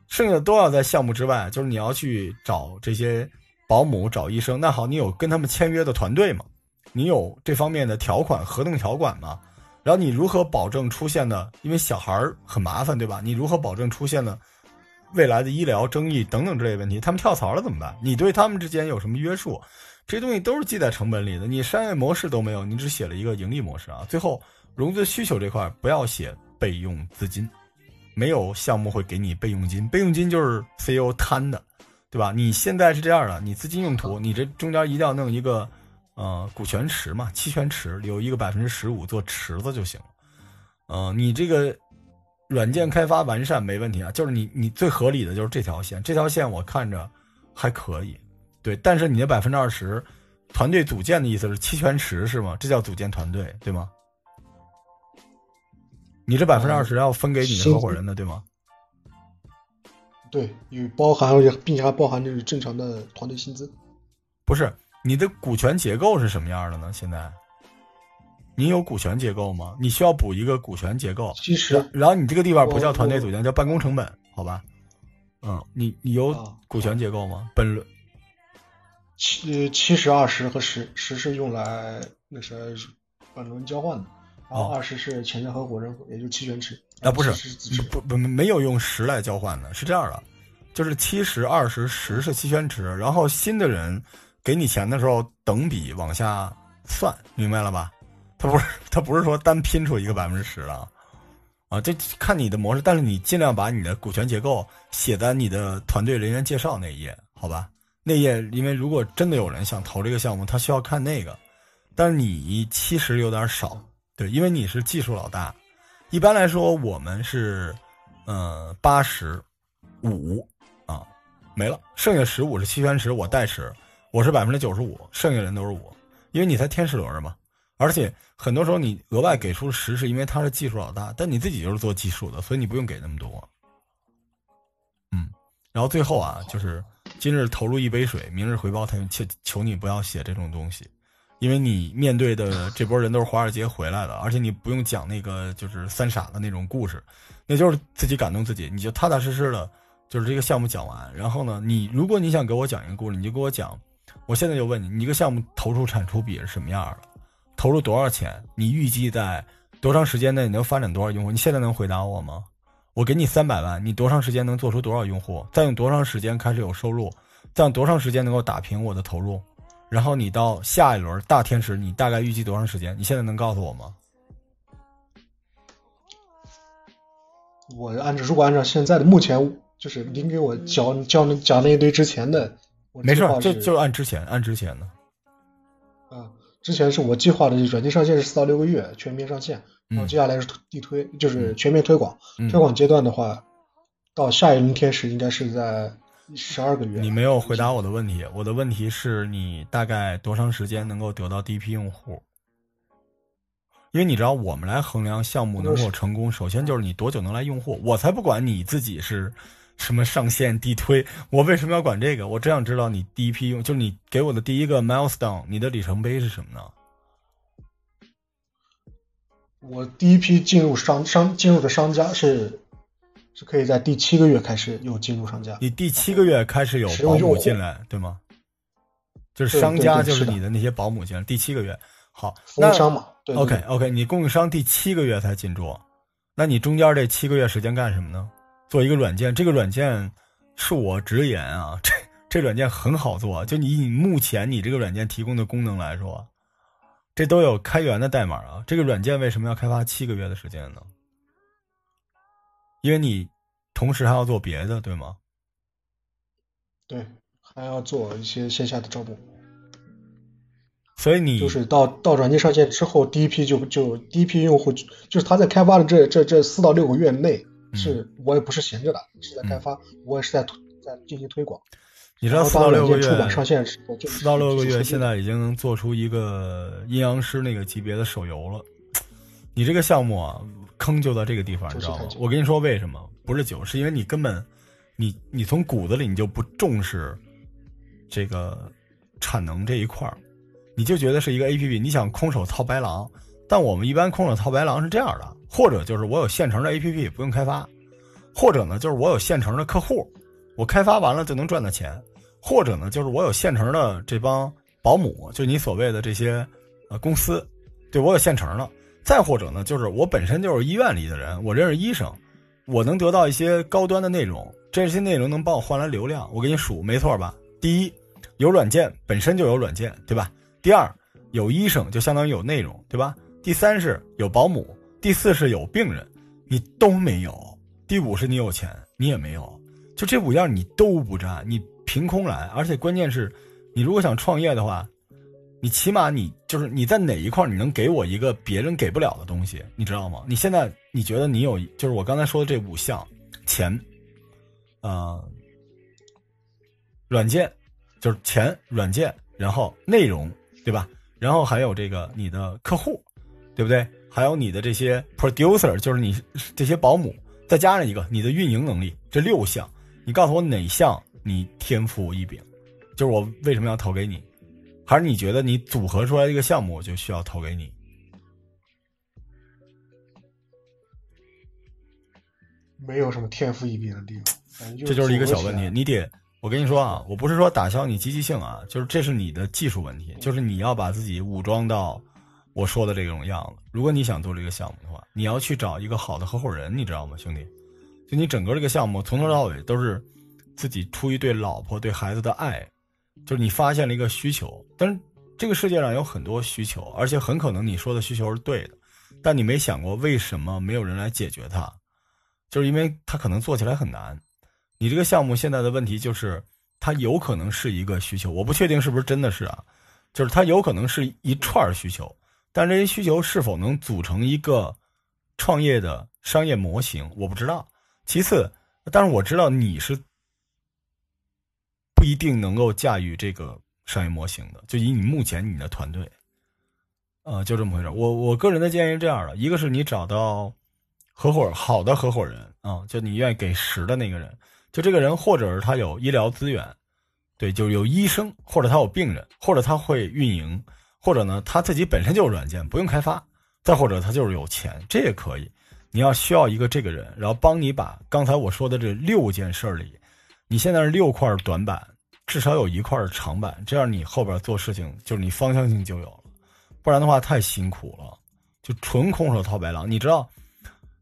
剩下的都要在项目之外，就是你要去找这些保姆、找医生。那好，你有跟他们签约的团队吗？你有这方面的条款、合同条款吗？然后你如何保证出现的？因为小孩儿很麻烦，对吧？你如何保证出现的未来的医疗争议等等之类问题？他们跳槽了怎么办？你对他们之间有什么约束？这些东西都是记在成本里的。你商业模式都没有，你只写了一个盈利模式啊。最后融资需求这块不要写备用资金。没有项目会给你备用金，备用金就是 CEO 贪的，对吧？你现在是这样的，你资金用途，你这中间一定要弄一个，呃，股权池嘛，期权池，留一个百分之十五做池子就行了。呃，你这个软件开发完善没问题啊，就是你你最合理的就是这条线，这条线我看着还可以，对。但是你的百分之二十，团队组建的意思是期权池是吗？这叫组建团队对吗？你这百分之二十要分给你的合伙人的，对吗？对，有包含，并且还包含就是正常的团队薪资。不是，你的股权结构是什么样的呢？现在，你有股权结构吗？你需要补一个股权结构。其实，然后你这个地方不叫团队组建，叫办公成本，好吧？嗯，你你有股权结构吗？本轮七七十二十和十十是用来那啥本轮交换的。然后二十是潜在合伙人，也就期权池啊，不是不不没有用十来交换的，是这样的，就是七十二十十是期权池，然后新的人给你钱的时候等比往下算，明白了吧？他不是他不是说单拼出一个百分之十了啊，这看你的模式，但是你尽量把你的股权结构写在你的团队人员介绍那一页，好吧？那页因为如果真的有人想投这个项目，他需要看那个，但是你七十有点少。对，因为你是技术老大，一般来说我们是，呃，八十五啊，没了，剩下十五是期权池，我代持，我是百分之九十五，剩下人都是我，因为你才天使轮嘛，而且很多时候你额外给出十，是因为他是技术老大，但你自己就是做技术的，所以你不用给那么多。嗯，然后最后啊，就是今日投入一杯水，明日回报他，求求你不要写这种东西。因为你面对的这波人都是华尔街回来的，而且你不用讲那个就是三傻的那种故事，那就是自己感动自己，你就踏踏实实的，就是这个项目讲完。然后呢，你如果你想给我讲一个故事，你就给我讲。我现在就问你，你一个项目投入产出比是什么样的？投入多少钱？你预计在多长时间内能发展多少用户？你现在能回答我吗？我给你三百万，你多长时间能做出多少用户？再用多长时间开始有收入？再用多长时间能够打平我的投入？然后你到下一轮大天使，你大概预计多长时间？你现在能告诉我吗？我按照如果按照现在的目前，就是您给我讲讲讲那一堆之前的，没事，就就按之前按之前的。啊，之前是我计划的软件上线是四到六个月全面上线，然后接下来是地推，就是全面推广。推广阶段的话，到下一轮天使应该是在。十二个月，你没有回答我的问题。我的问题是你大概多长时间能够得到第一批用户？因为你知道，我们来衡量项目能否成功，首先就是你多久能来用户。我才不管你自己是什么上线地推，我为什么要管这个？我只想知道你第一批用，就是你给我的第一个 milestone，你的里程碑是什么呢？我第一批进入商商进入的商家是。是可以在第七个月开始有进入商家。你第七个月开始有保姆进来，对吗？就是商家，就是你的那些保姆进来。第七个月，好，供应商嘛。对 OK OK，你供应商第七个月才进驻，那你中间这七个月时间干什么呢？做一个软件，这个软件恕我直言啊，这这软件很好做。就你以目前你这个软件提供的功能来说，这都有开源的代码啊。这个软件为什么要开发七个月的时间呢？因为你同时还要做别的，对吗？对，还要做一些线下的招募。所以你就是到到软件上线之后，第一批就就第一批用户就是他在开发的这这这四到六个月内，是我也不是闲着的，是在开发，我也是在在进行推广。你知道四到六个月出版上线时候，四到六个月现在已经能做出一个阴阳师那个级别的手游了。你这个项目啊，坑就在这个地方，你知道吗？我跟你说为什么？不是酒，是因为你根本你你从骨子里你就不重视这个产能这一块儿。你就觉得是一个 A P P，你想空手套白狼，但我们一般空手套白狼是这样的，或者就是我有现成的 A P P 不用开发，或者呢就是我有现成的客户，我开发完了就能赚到钱，或者呢就是我有现成的这帮保姆，就你所谓的这些呃公司，对我有现成的，再或者呢就是我本身就是医院里的人，我认识医生，我能得到一些高端的内容，这些内容能帮我换来流量，我给你数，没错吧？第一，有软件本身就有软件，对吧？第二，有医生就相当于有内容，对吧？第三是有保姆，第四是有病人，你都没有。第五是你有钱，你也没有。就这五样你都不占，你凭空来。而且关键是，你如果想创业的话，你起码你就是你在哪一块你能给我一个别人给不了的东西，你知道吗？你现在你觉得你有，就是我刚才说的这五项，钱，呃，软件，就是钱，软件，然后内容。对吧？然后还有这个你的客户，对不对？还有你的这些 producer，就是你这些保姆，再加上一个你的运营能力，这六项，你告诉我哪项你天赋异禀？就是我为什么要投给你？还是你觉得你组合出来一个项目就需要投给你？没有什么天赋异禀的地方，这就是一个小问题，你得。我跟你说啊，我不是说打消你积极性啊，就是这是你的技术问题，就是你要把自己武装到我说的这种样子。如果你想做这个项目的话，你要去找一个好的合伙人，你知道吗，兄弟？就你整个这个项目从头到尾都是自己出于对老婆、对孩子的爱，就是你发现了一个需求，但是这个世界上有很多需求，而且很可能你说的需求是对的，但你没想过为什么没有人来解决它，就是因为它可能做起来很难。你这个项目现在的问题就是，它有可能是一个需求，我不确定是不是真的是啊，就是它有可能是一串需求，但这些需求是否能组成一个创业的商业模型，我不知道。其次，但是我知道你是不一定能够驾驭这个商业模型的，就以你目前你的团队，呃，就这么回事。我我个人的建议是这样的：一个是你找到合伙好的合伙人啊，就你愿意给十的那个人。就这个人，或者是他有医疗资源，对，就有医生，或者他有病人，或者他会运营，或者呢他自己本身就有软件，不用开发，再或者他就是有钱，这也可以。你要需要一个这个人，然后帮你把刚才我说的这六件事里，你现在是六块短板，至少有一块是长板，这样你后边做事情就是你方向性就有了，不然的话太辛苦了，就纯空手套白狼，你知道。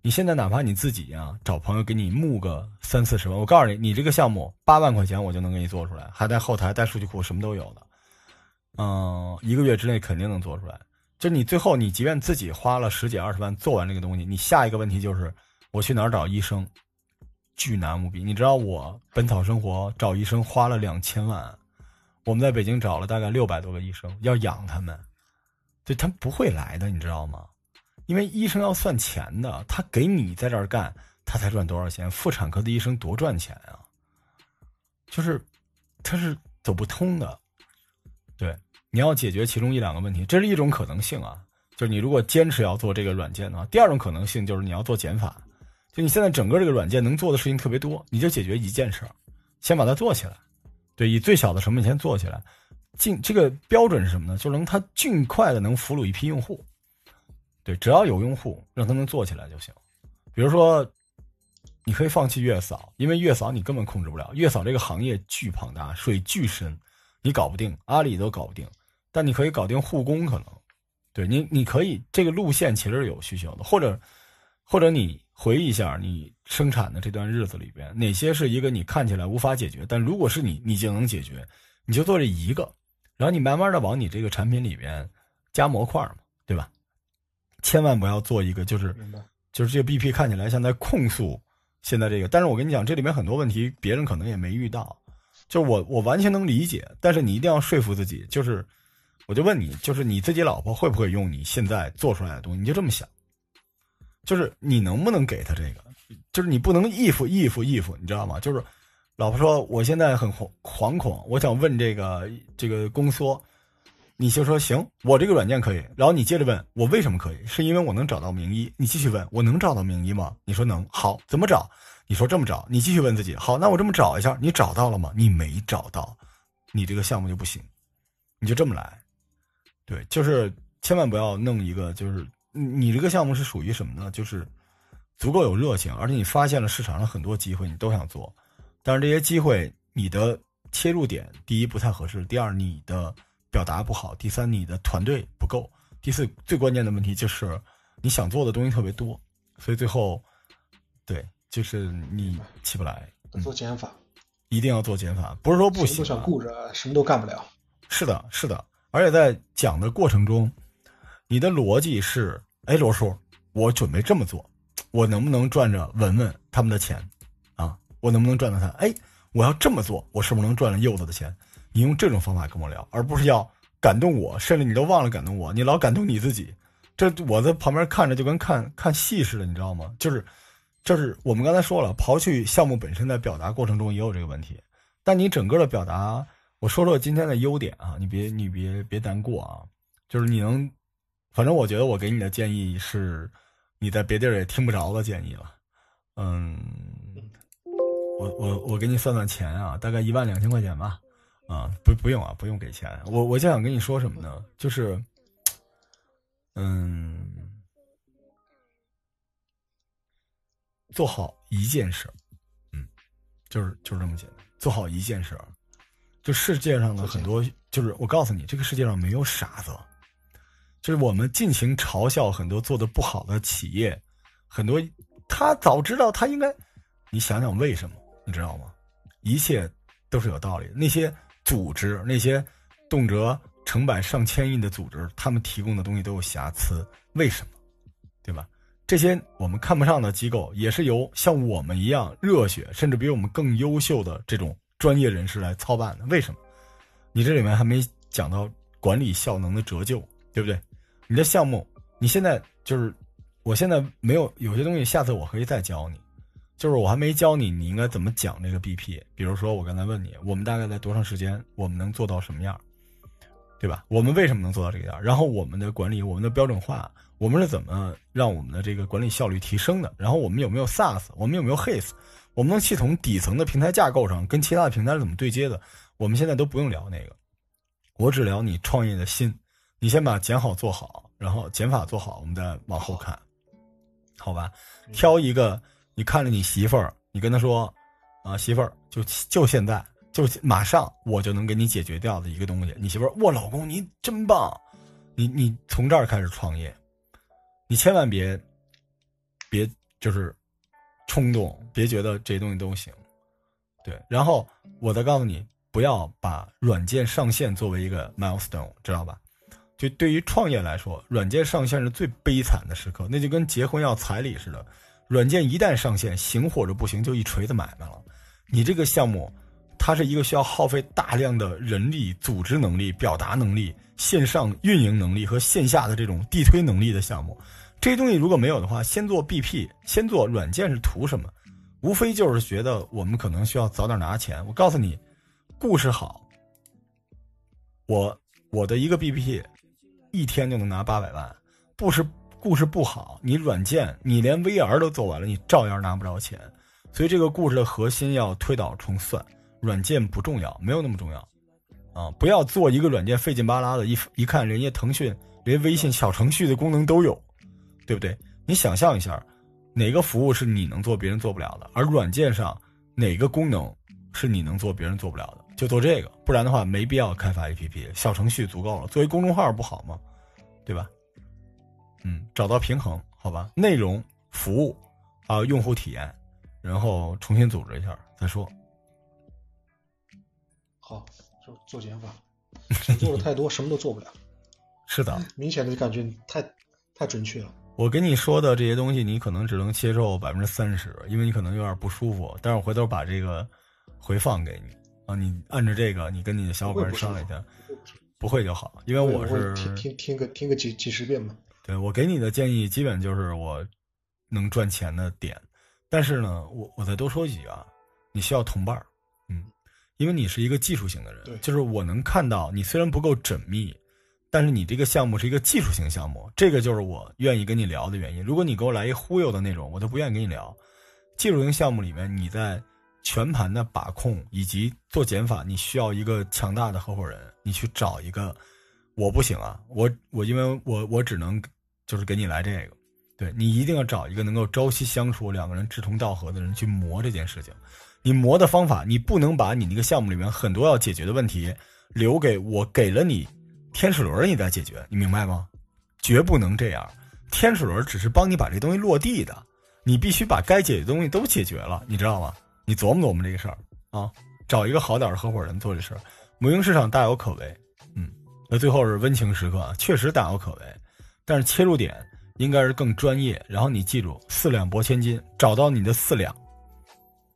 你现在哪怕你自己呀，找朋友给你募个三四十万，我告诉你，你这个项目八万块钱我就能给你做出来，还带后台、带数据库，什么都有的。嗯，一个月之内肯定能做出来。就你最后你即便自己花了十几二十万做完这个东西，你下一个问题就是我去哪儿找医生，巨难无比。你知道我本草生活找医生花了两千万，我们在北京找了大概六百多个医生要养他们，对他们不会来的，你知道吗？因为医生要算钱的，他给你在这儿干，他才赚多少钱？妇产科的医生多赚钱啊！就是，他是走不通的。对，你要解决其中一两个问题，这是一种可能性啊。就是你如果坚持要做这个软件的话，第二种可能性就是你要做减法。就你现在整个这个软件能做的事情特别多，你就解决一件事儿，先把它做起来。对，以最小的成本先做起来。尽这个标准是什么呢？就能它尽快的能俘虏一批用户。对，只要有用户，让他能做起来就行。比如说，你可以放弃月嫂，因为月嫂你根本控制不了。月嫂这个行业巨庞大，水巨深，你搞不定，阿里都搞不定。但你可以搞定护工，可能。对你，你可以这个路线其实有需求的，或者，或者你回忆一下你生产的这段日子里边，哪些是一个你看起来无法解决，但如果是你，你就能解决，你就做这一个，然后你慢慢的往你这个产品里边加模块嘛，对吧？千万不要做一个，就是，就是这个 BP 看起来像在控诉现在这个，但是我跟你讲，这里面很多问题别人可能也没遇到，就我我完全能理解，但是你一定要说服自己，就是我就问你，就是你自己老婆会不会用你现在做出来的东西？你就这么想，就是你能不能给她这个？就是你不能义父义父义父，你知道吗？就是老婆说我现在很惶惶恐，我想问这个这个宫缩。你就说行，我这个软件可以。然后你接着问我为什么可以，是因为我能找到名医。你继续问我能找到名医吗？你说能。好，怎么找？你说这么找。你继续问自己。好，那我这么找一下，你找到了吗？你没找到，你这个项目就不行。你就这么来，对，就是千万不要弄一个，就是你这个项目是属于什么呢？就是足够有热情，而且你发现了市场上很多机会，你都想做。但是这些机会，你的切入点，第一不太合适，第二你的。表达不好，第三你的团队不够，第四最关键的问题就是你想做的东西特别多，所以最后，对，就是你起不来。做减法，一定要做减法，不是说不行。都想顾着，什么都干不了。是的，是的，而且在讲的过程中，你的逻辑是：哎，罗叔，我准备这么做，我能不能赚着文文他们的钱啊？我能不能赚到他？哎，我要这么做，我是不是能赚了柚子的钱？你用这种方法跟我聊，而不是要感动我，甚至你都忘了感动我，你老感动你自己。这我在旁边看着就跟看看戏似的，你知道吗？就是，就是我们刚才说了，刨去项目本身在表达过程中也有这个问题，但你整个的表达，我说说今天的优点啊，你别你别别难过啊，就是你能，反正我觉得我给你的建议是你在别地儿也听不着的建议了，嗯，我我我给你算算钱啊，大概一万两千块钱吧。啊，不不用啊，不用给钱。我我就想跟你说什么呢？就是，嗯，做好一件事，嗯，就是就是这么简单。做好一件事，就世界上的很多，就是我告诉你，这个世界上没有傻子。就是我们尽情嘲笑很多做的不好的企业，很多他早知道他应该，你想想为什么？你知道吗？一切都是有道理的。那些。组织那些动辄成百上千亿的组织，他们提供的东西都有瑕疵，为什么？对吧？这些我们看不上的机构，也是由像我们一样热血，甚至比我们更优秀的这种专业人士来操办的。为什么？你这里面还没讲到管理效能的折旧，对不对？你的项目，你现在就是，我现在没有有些东西，下次我可以再教你。就是我还没教你，你应该怎么讲这个 BP。比如说，我刚才问你，我们大概在多长时间，我们能做到什么样，对吧？我们为什么能做到这个样？然后我们的管理，我们的标准化，我们是怎么让我们的这个管理效率提升的？然后我们有没有 SaaS？我们有没有 HIS？我们的系统底层的平台架构上跟其他的平台是怎么对接的？我们现在都不用聊那个，我只聊你创业的心。你先把减好做好，然后减法做好，我们再往后看，好吧？挑一个。你看着你媳妇儿，你跟她说：“啊，媳妇儿，就就现在，就马上，我就能给你解决掉的一个东西。”你媳妇儿，哇，老公你真棒！你你从这儿开始创业，你千万别别就是冲动，别觉得这些东西都行。对，然后我再告诉你，不要把软件上线作为一个 milestone，知道吧？就对于创业来说，软件上线是最悲惨的时刻，那就跟结婚要彩礼似的。软件一旦上线，行或者不行，就一锤子买卖了。你这个项目，它是一个需要耗费大量的人力、组织能力、表达能力、线上运营能力和线下的这种地推能力的项目。这些东西如果没有的话，先做 BP，先做软件是图什么？无非就是觉得我们可能需要早点拿钱。我告诉你，故事好，我我的一个 BP，一天就能拿八百万，故事。故事不好，你软件你连 VR 都做完了，你照样拿不着钱。所以这个故事的核心要推导重算，软件不重要，没有那么重要，啊，不要做一个软件费劲巴拉的，一一看人家腾讯连微信小程序的功能都有，对不对？你想象一下，哪个服务是你能做别人做不了的？而软件上哪个功能是你能做别人做不了的？就做这个，不然的话没必要开发 APP，小程序足够了。作为公众号不好吗？对吧？嗯，找到平衡，好吧？内容、服务，还有用户体验，然后重新组织一下再说。好，就做减法，想 做的太多，什么都做不了。是的，明显的感觉太太准确了。我跟你说的这些东西，你可能只能接受百分之三十，因为你可能有点不舒服。但是我回头把这个回放给你啊，你按着这个，你跟你的小伙伴商量一下，不会就好，因为我是听听听个听个几几十遍嘛。对我给你的建议，基本就是我能赚钱的点。但是呢，我我再多说几句啊，你需要同伴嗯，因为你是一个技术型的人，就是我能看到你虽然不够缜密。但是你这个项目是一个技术型项目，这个就是我愿意跟你聊的原因。如果你给我来一忽悠的那种，我都不愿意跟你聊。技术型项目里面，你在全盘的把控以及做减法，你需要一个强大的合伙人。你去找一个，我不行啊，我我因为我我只能就是给你来这个。对你一定要找一个能够朝夕相处、两个人志同道合的人去磨这件事情。你磨的方法，你不能把你那个项目里面很多要解决的问题留给我，给了你。天使轮你在解决，你明白吗？绝不能这样。天使轮只是帮你把这东西落地的，你必须把该解决的东西都解决了，你知道吗？你琢磨琢磨这个事儿啊，找一个好点的合伙人做这事儿。母婴市场大有可为，嗯，那最后是温情时刻，确实大有可为，但是切入点应该是更专业。然后你记住，四两拨千斤，找到你的四两，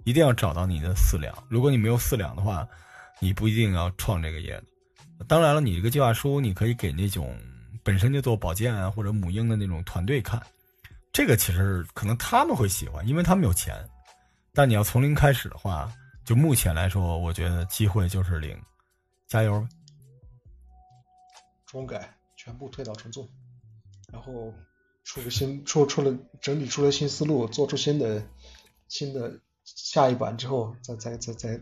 一定要找到你的四两。如果你没有四两的话，你不一定要创这个业。当然了，你这个计划书你可以给那种本身就做保健啊或者母婴的那种团队看，这个其实可能他们会喜欢，因为他们有钱。但你要从零开始的话，就目前来说，我觉得机会就是零，加油！中改全部推倒重做，然后出个新出出了整理出了新思路，做出新的新的下一版之后，再再再再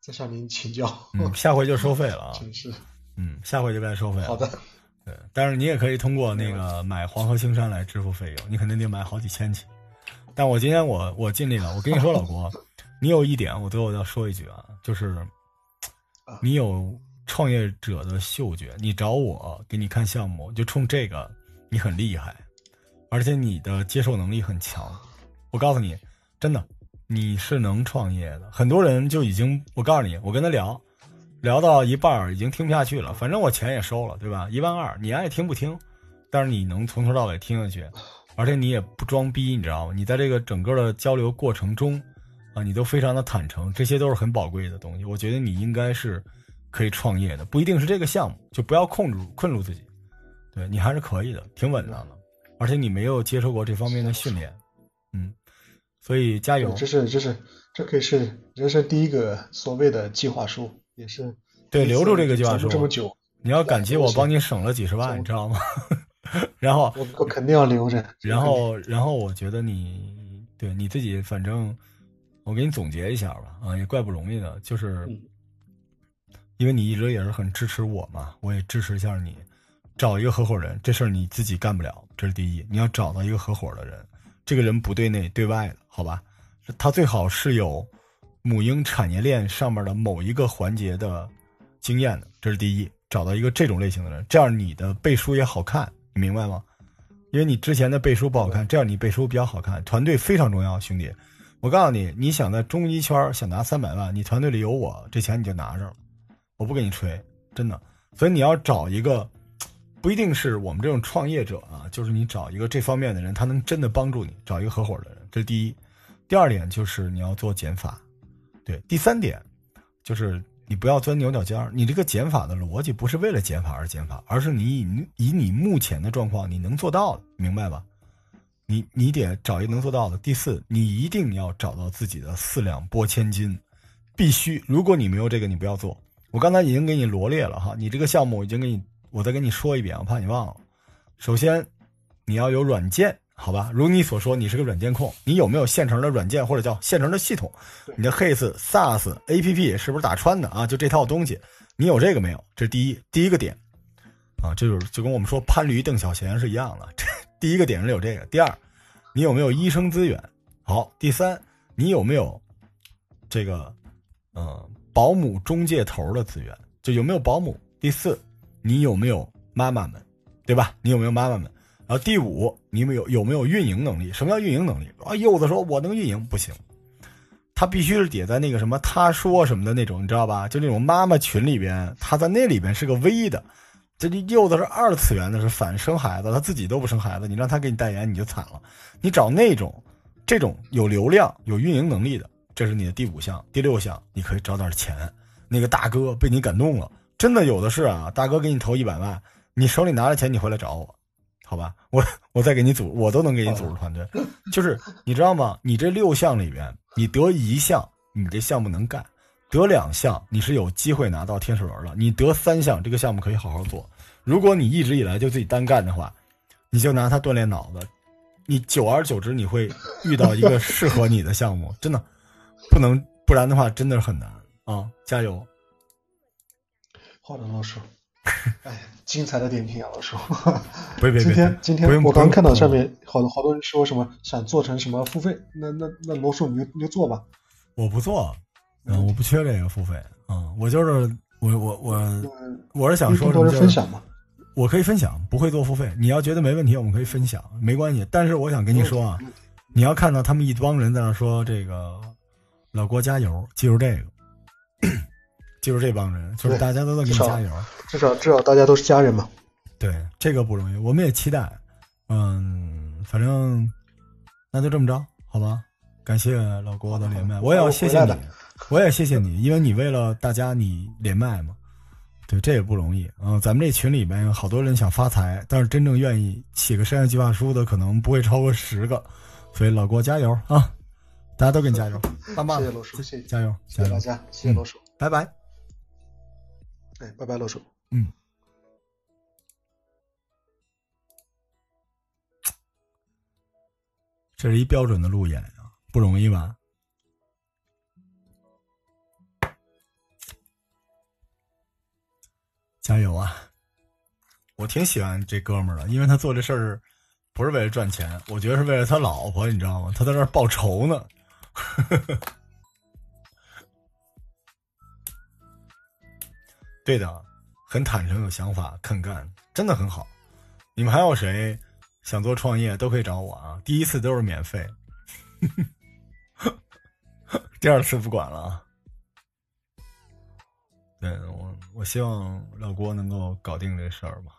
再向您请教。嗯，下回就收费了啊！真是。嗯，下回就该收费了。好的，对，但是你也可以通过那个买黄河青山来支付费用，你肯定得买好几千起。但我今天我我尽力了，我跟你说，老郭，你有一点，我最后要说一句啊，就是你有创业者的嗅觉，你找我给你看项目，就冲这个，你很厉害，而且你的接受能力很强。我告诉你，真的，你是能创业的。很多人就已经，我告诉你，我跟他聊。聊到一半已经听不下去了，反正我钱也收了，对吧？一万二，你爱听不听，但是你能从头到尾听下去，而且你也不装逼，你知道吗？你在这个整个的交流过程中，啊，你都非常的坦诚，这些都是很宝贵的东西。我觉得你应该是可以创业的，不一定是这个项目，就不要控制困住自己，对你还是可以的，挺稳当的，而且你没有接受过这方面的训练，嗯，所以加油！这是这是这可以是人生第一个所谓的计划书。也是，对，留住这个计划书这么久，你要感激我帮你省了几十万，你知道吗？然后我我肯定要留着。然后，然后我觉得你对你自己，反正我给你总结一下吧，啊，也怪不容易的，就是因为你一直也是很支持我嘛，我也支持一下你，找一个合伙人，这事儿你自己干不了，这是第一，你要找到一个合伙的人，这个人不对内对外的，好吧？他最好是有。母婴产业链上面的某一个环节的经验的，这是第一，找到一个这种类型的人，这样你的背书也好看，你明白吗？因为你之前的背书不好看，这样你背书比较好看。团队非常重要，兄弟，我告诉你，你想在中医圈想拿三百万，你团队里有我，这钱你就拿着了，我不跟你吹，真的。所以你要找一个，不一定是我们这种创业者啊，就是你找一个这方面的人，他能真的帮助你，找一个合伙的人，这是第一。第二点就是你要做减法。对，第三点，就是你不要钻牛角尖儿。你这个减法的逻辑不是为了减法而减法，而是你以以你目前的状况你能做到的，明白吧？你你得找一个能做到的。第四，你一定要找到自己的四两拨千斤，必须。如果你没有这个，你不要做。我刚才已经给你罗列了哈，你这个项目已经给你，我再跟你说一遍，我怕你忘了。首先，你要有软件。好吧，如你所说，你是个软件控，你有没有现成的软件或者叫现成的系统？你的 His SaaS APP 是不是打穿的啊？就这套东西，你有这个没有？这是第一第一个点，啊，这就是就跟我们说潘驴邓小闲是一样的。这 第一个点是有这个。第二，你有没有医生资源？好，第三，你有没有这个嗯保姆中介头的资源？就有没有保姆？第四，你有没有妈妈们？对吧？你有没有妈妈们？然后第五，你们有有没有运营能力？什么叫运营能力？啊，柚子说我能运营不行，他必须是叠在那个什么他说什么的那种，你知道吧？就那种妈妈群里边，他在那里边是个 V 的，这柚子是二次元的，是反生孩子，他自己都不生孩子，你让他给你代言，你就惨了。你找那种，这种有流量、有运营能力的，这是你的第五项、第六项，你可以找点钱。那个大哥被你感动了，真的有的是啊！大哥给你投一百万，你手里拿了钱，你回来找我，好吧？我我再给你组，我都能给你组织团队。就是你知道吗？你这六项里边，你得一项，你这项目能干。得两项，你是有机会拿到天使轮了。你得三项，这个项目可以好好做。如果你一直以来就自己单干的话，你就拿它锻炼脑子。你久而久之，你会遇到一个适合你的项目，真的不能，不然的话真的是很难啊！加油！好的，老师。哎，精彩的点评啊，老师。别别别！今天今天我刚看到上面好多好多人说什么想做成什么付费，那那那罗叔你就你就做吧。我不做。嗯，我不缺这个付费，嗯，我就是我我我我是想说什么，分享嘛，我可以分享，不会做付费。你要觉得没问题，我们可以分享，没关系。但是我想跟你说啊，你要看到他们一帮人在那说这个老郭加油，记住这个，记住这帮人，就是大家都在给你加油，至少至少大家都是家人嘛。对，这个不容易，我们也期待。嗯，反正那就这么着，好吧？感谢老郭的连麦，我也要谢谢你。我也谢谢你，因为你为了大家你连麦嘛，对，这也不容易啊。咱们这群里面有好多人想发财，但是真正愿意写个商业计划书的可能不会超过十个，所以老郭加油啊！大家都给你加油，棒棒！谢谢罗叔，谢谢，加油，谢谢大家，谢谢罗叔，拜拜。哎，拜拜，老叔，嗯，这是一标准的路演啊，不容易吧？加油啊！我挺喜欢这哥们儿的，因为他做这事儿不是为了赚钱，我觉得是为了他老婆，你知道吗？他在这儿报仇呢。对的，很坦诚，有想法，肯干，真的很好。你们还有谁想做创业，都可以找我啊！第一次都是免费，第二次不管了啊。对我，我希望老郭能够搞定这事儿吧。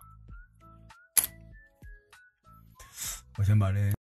我先把这。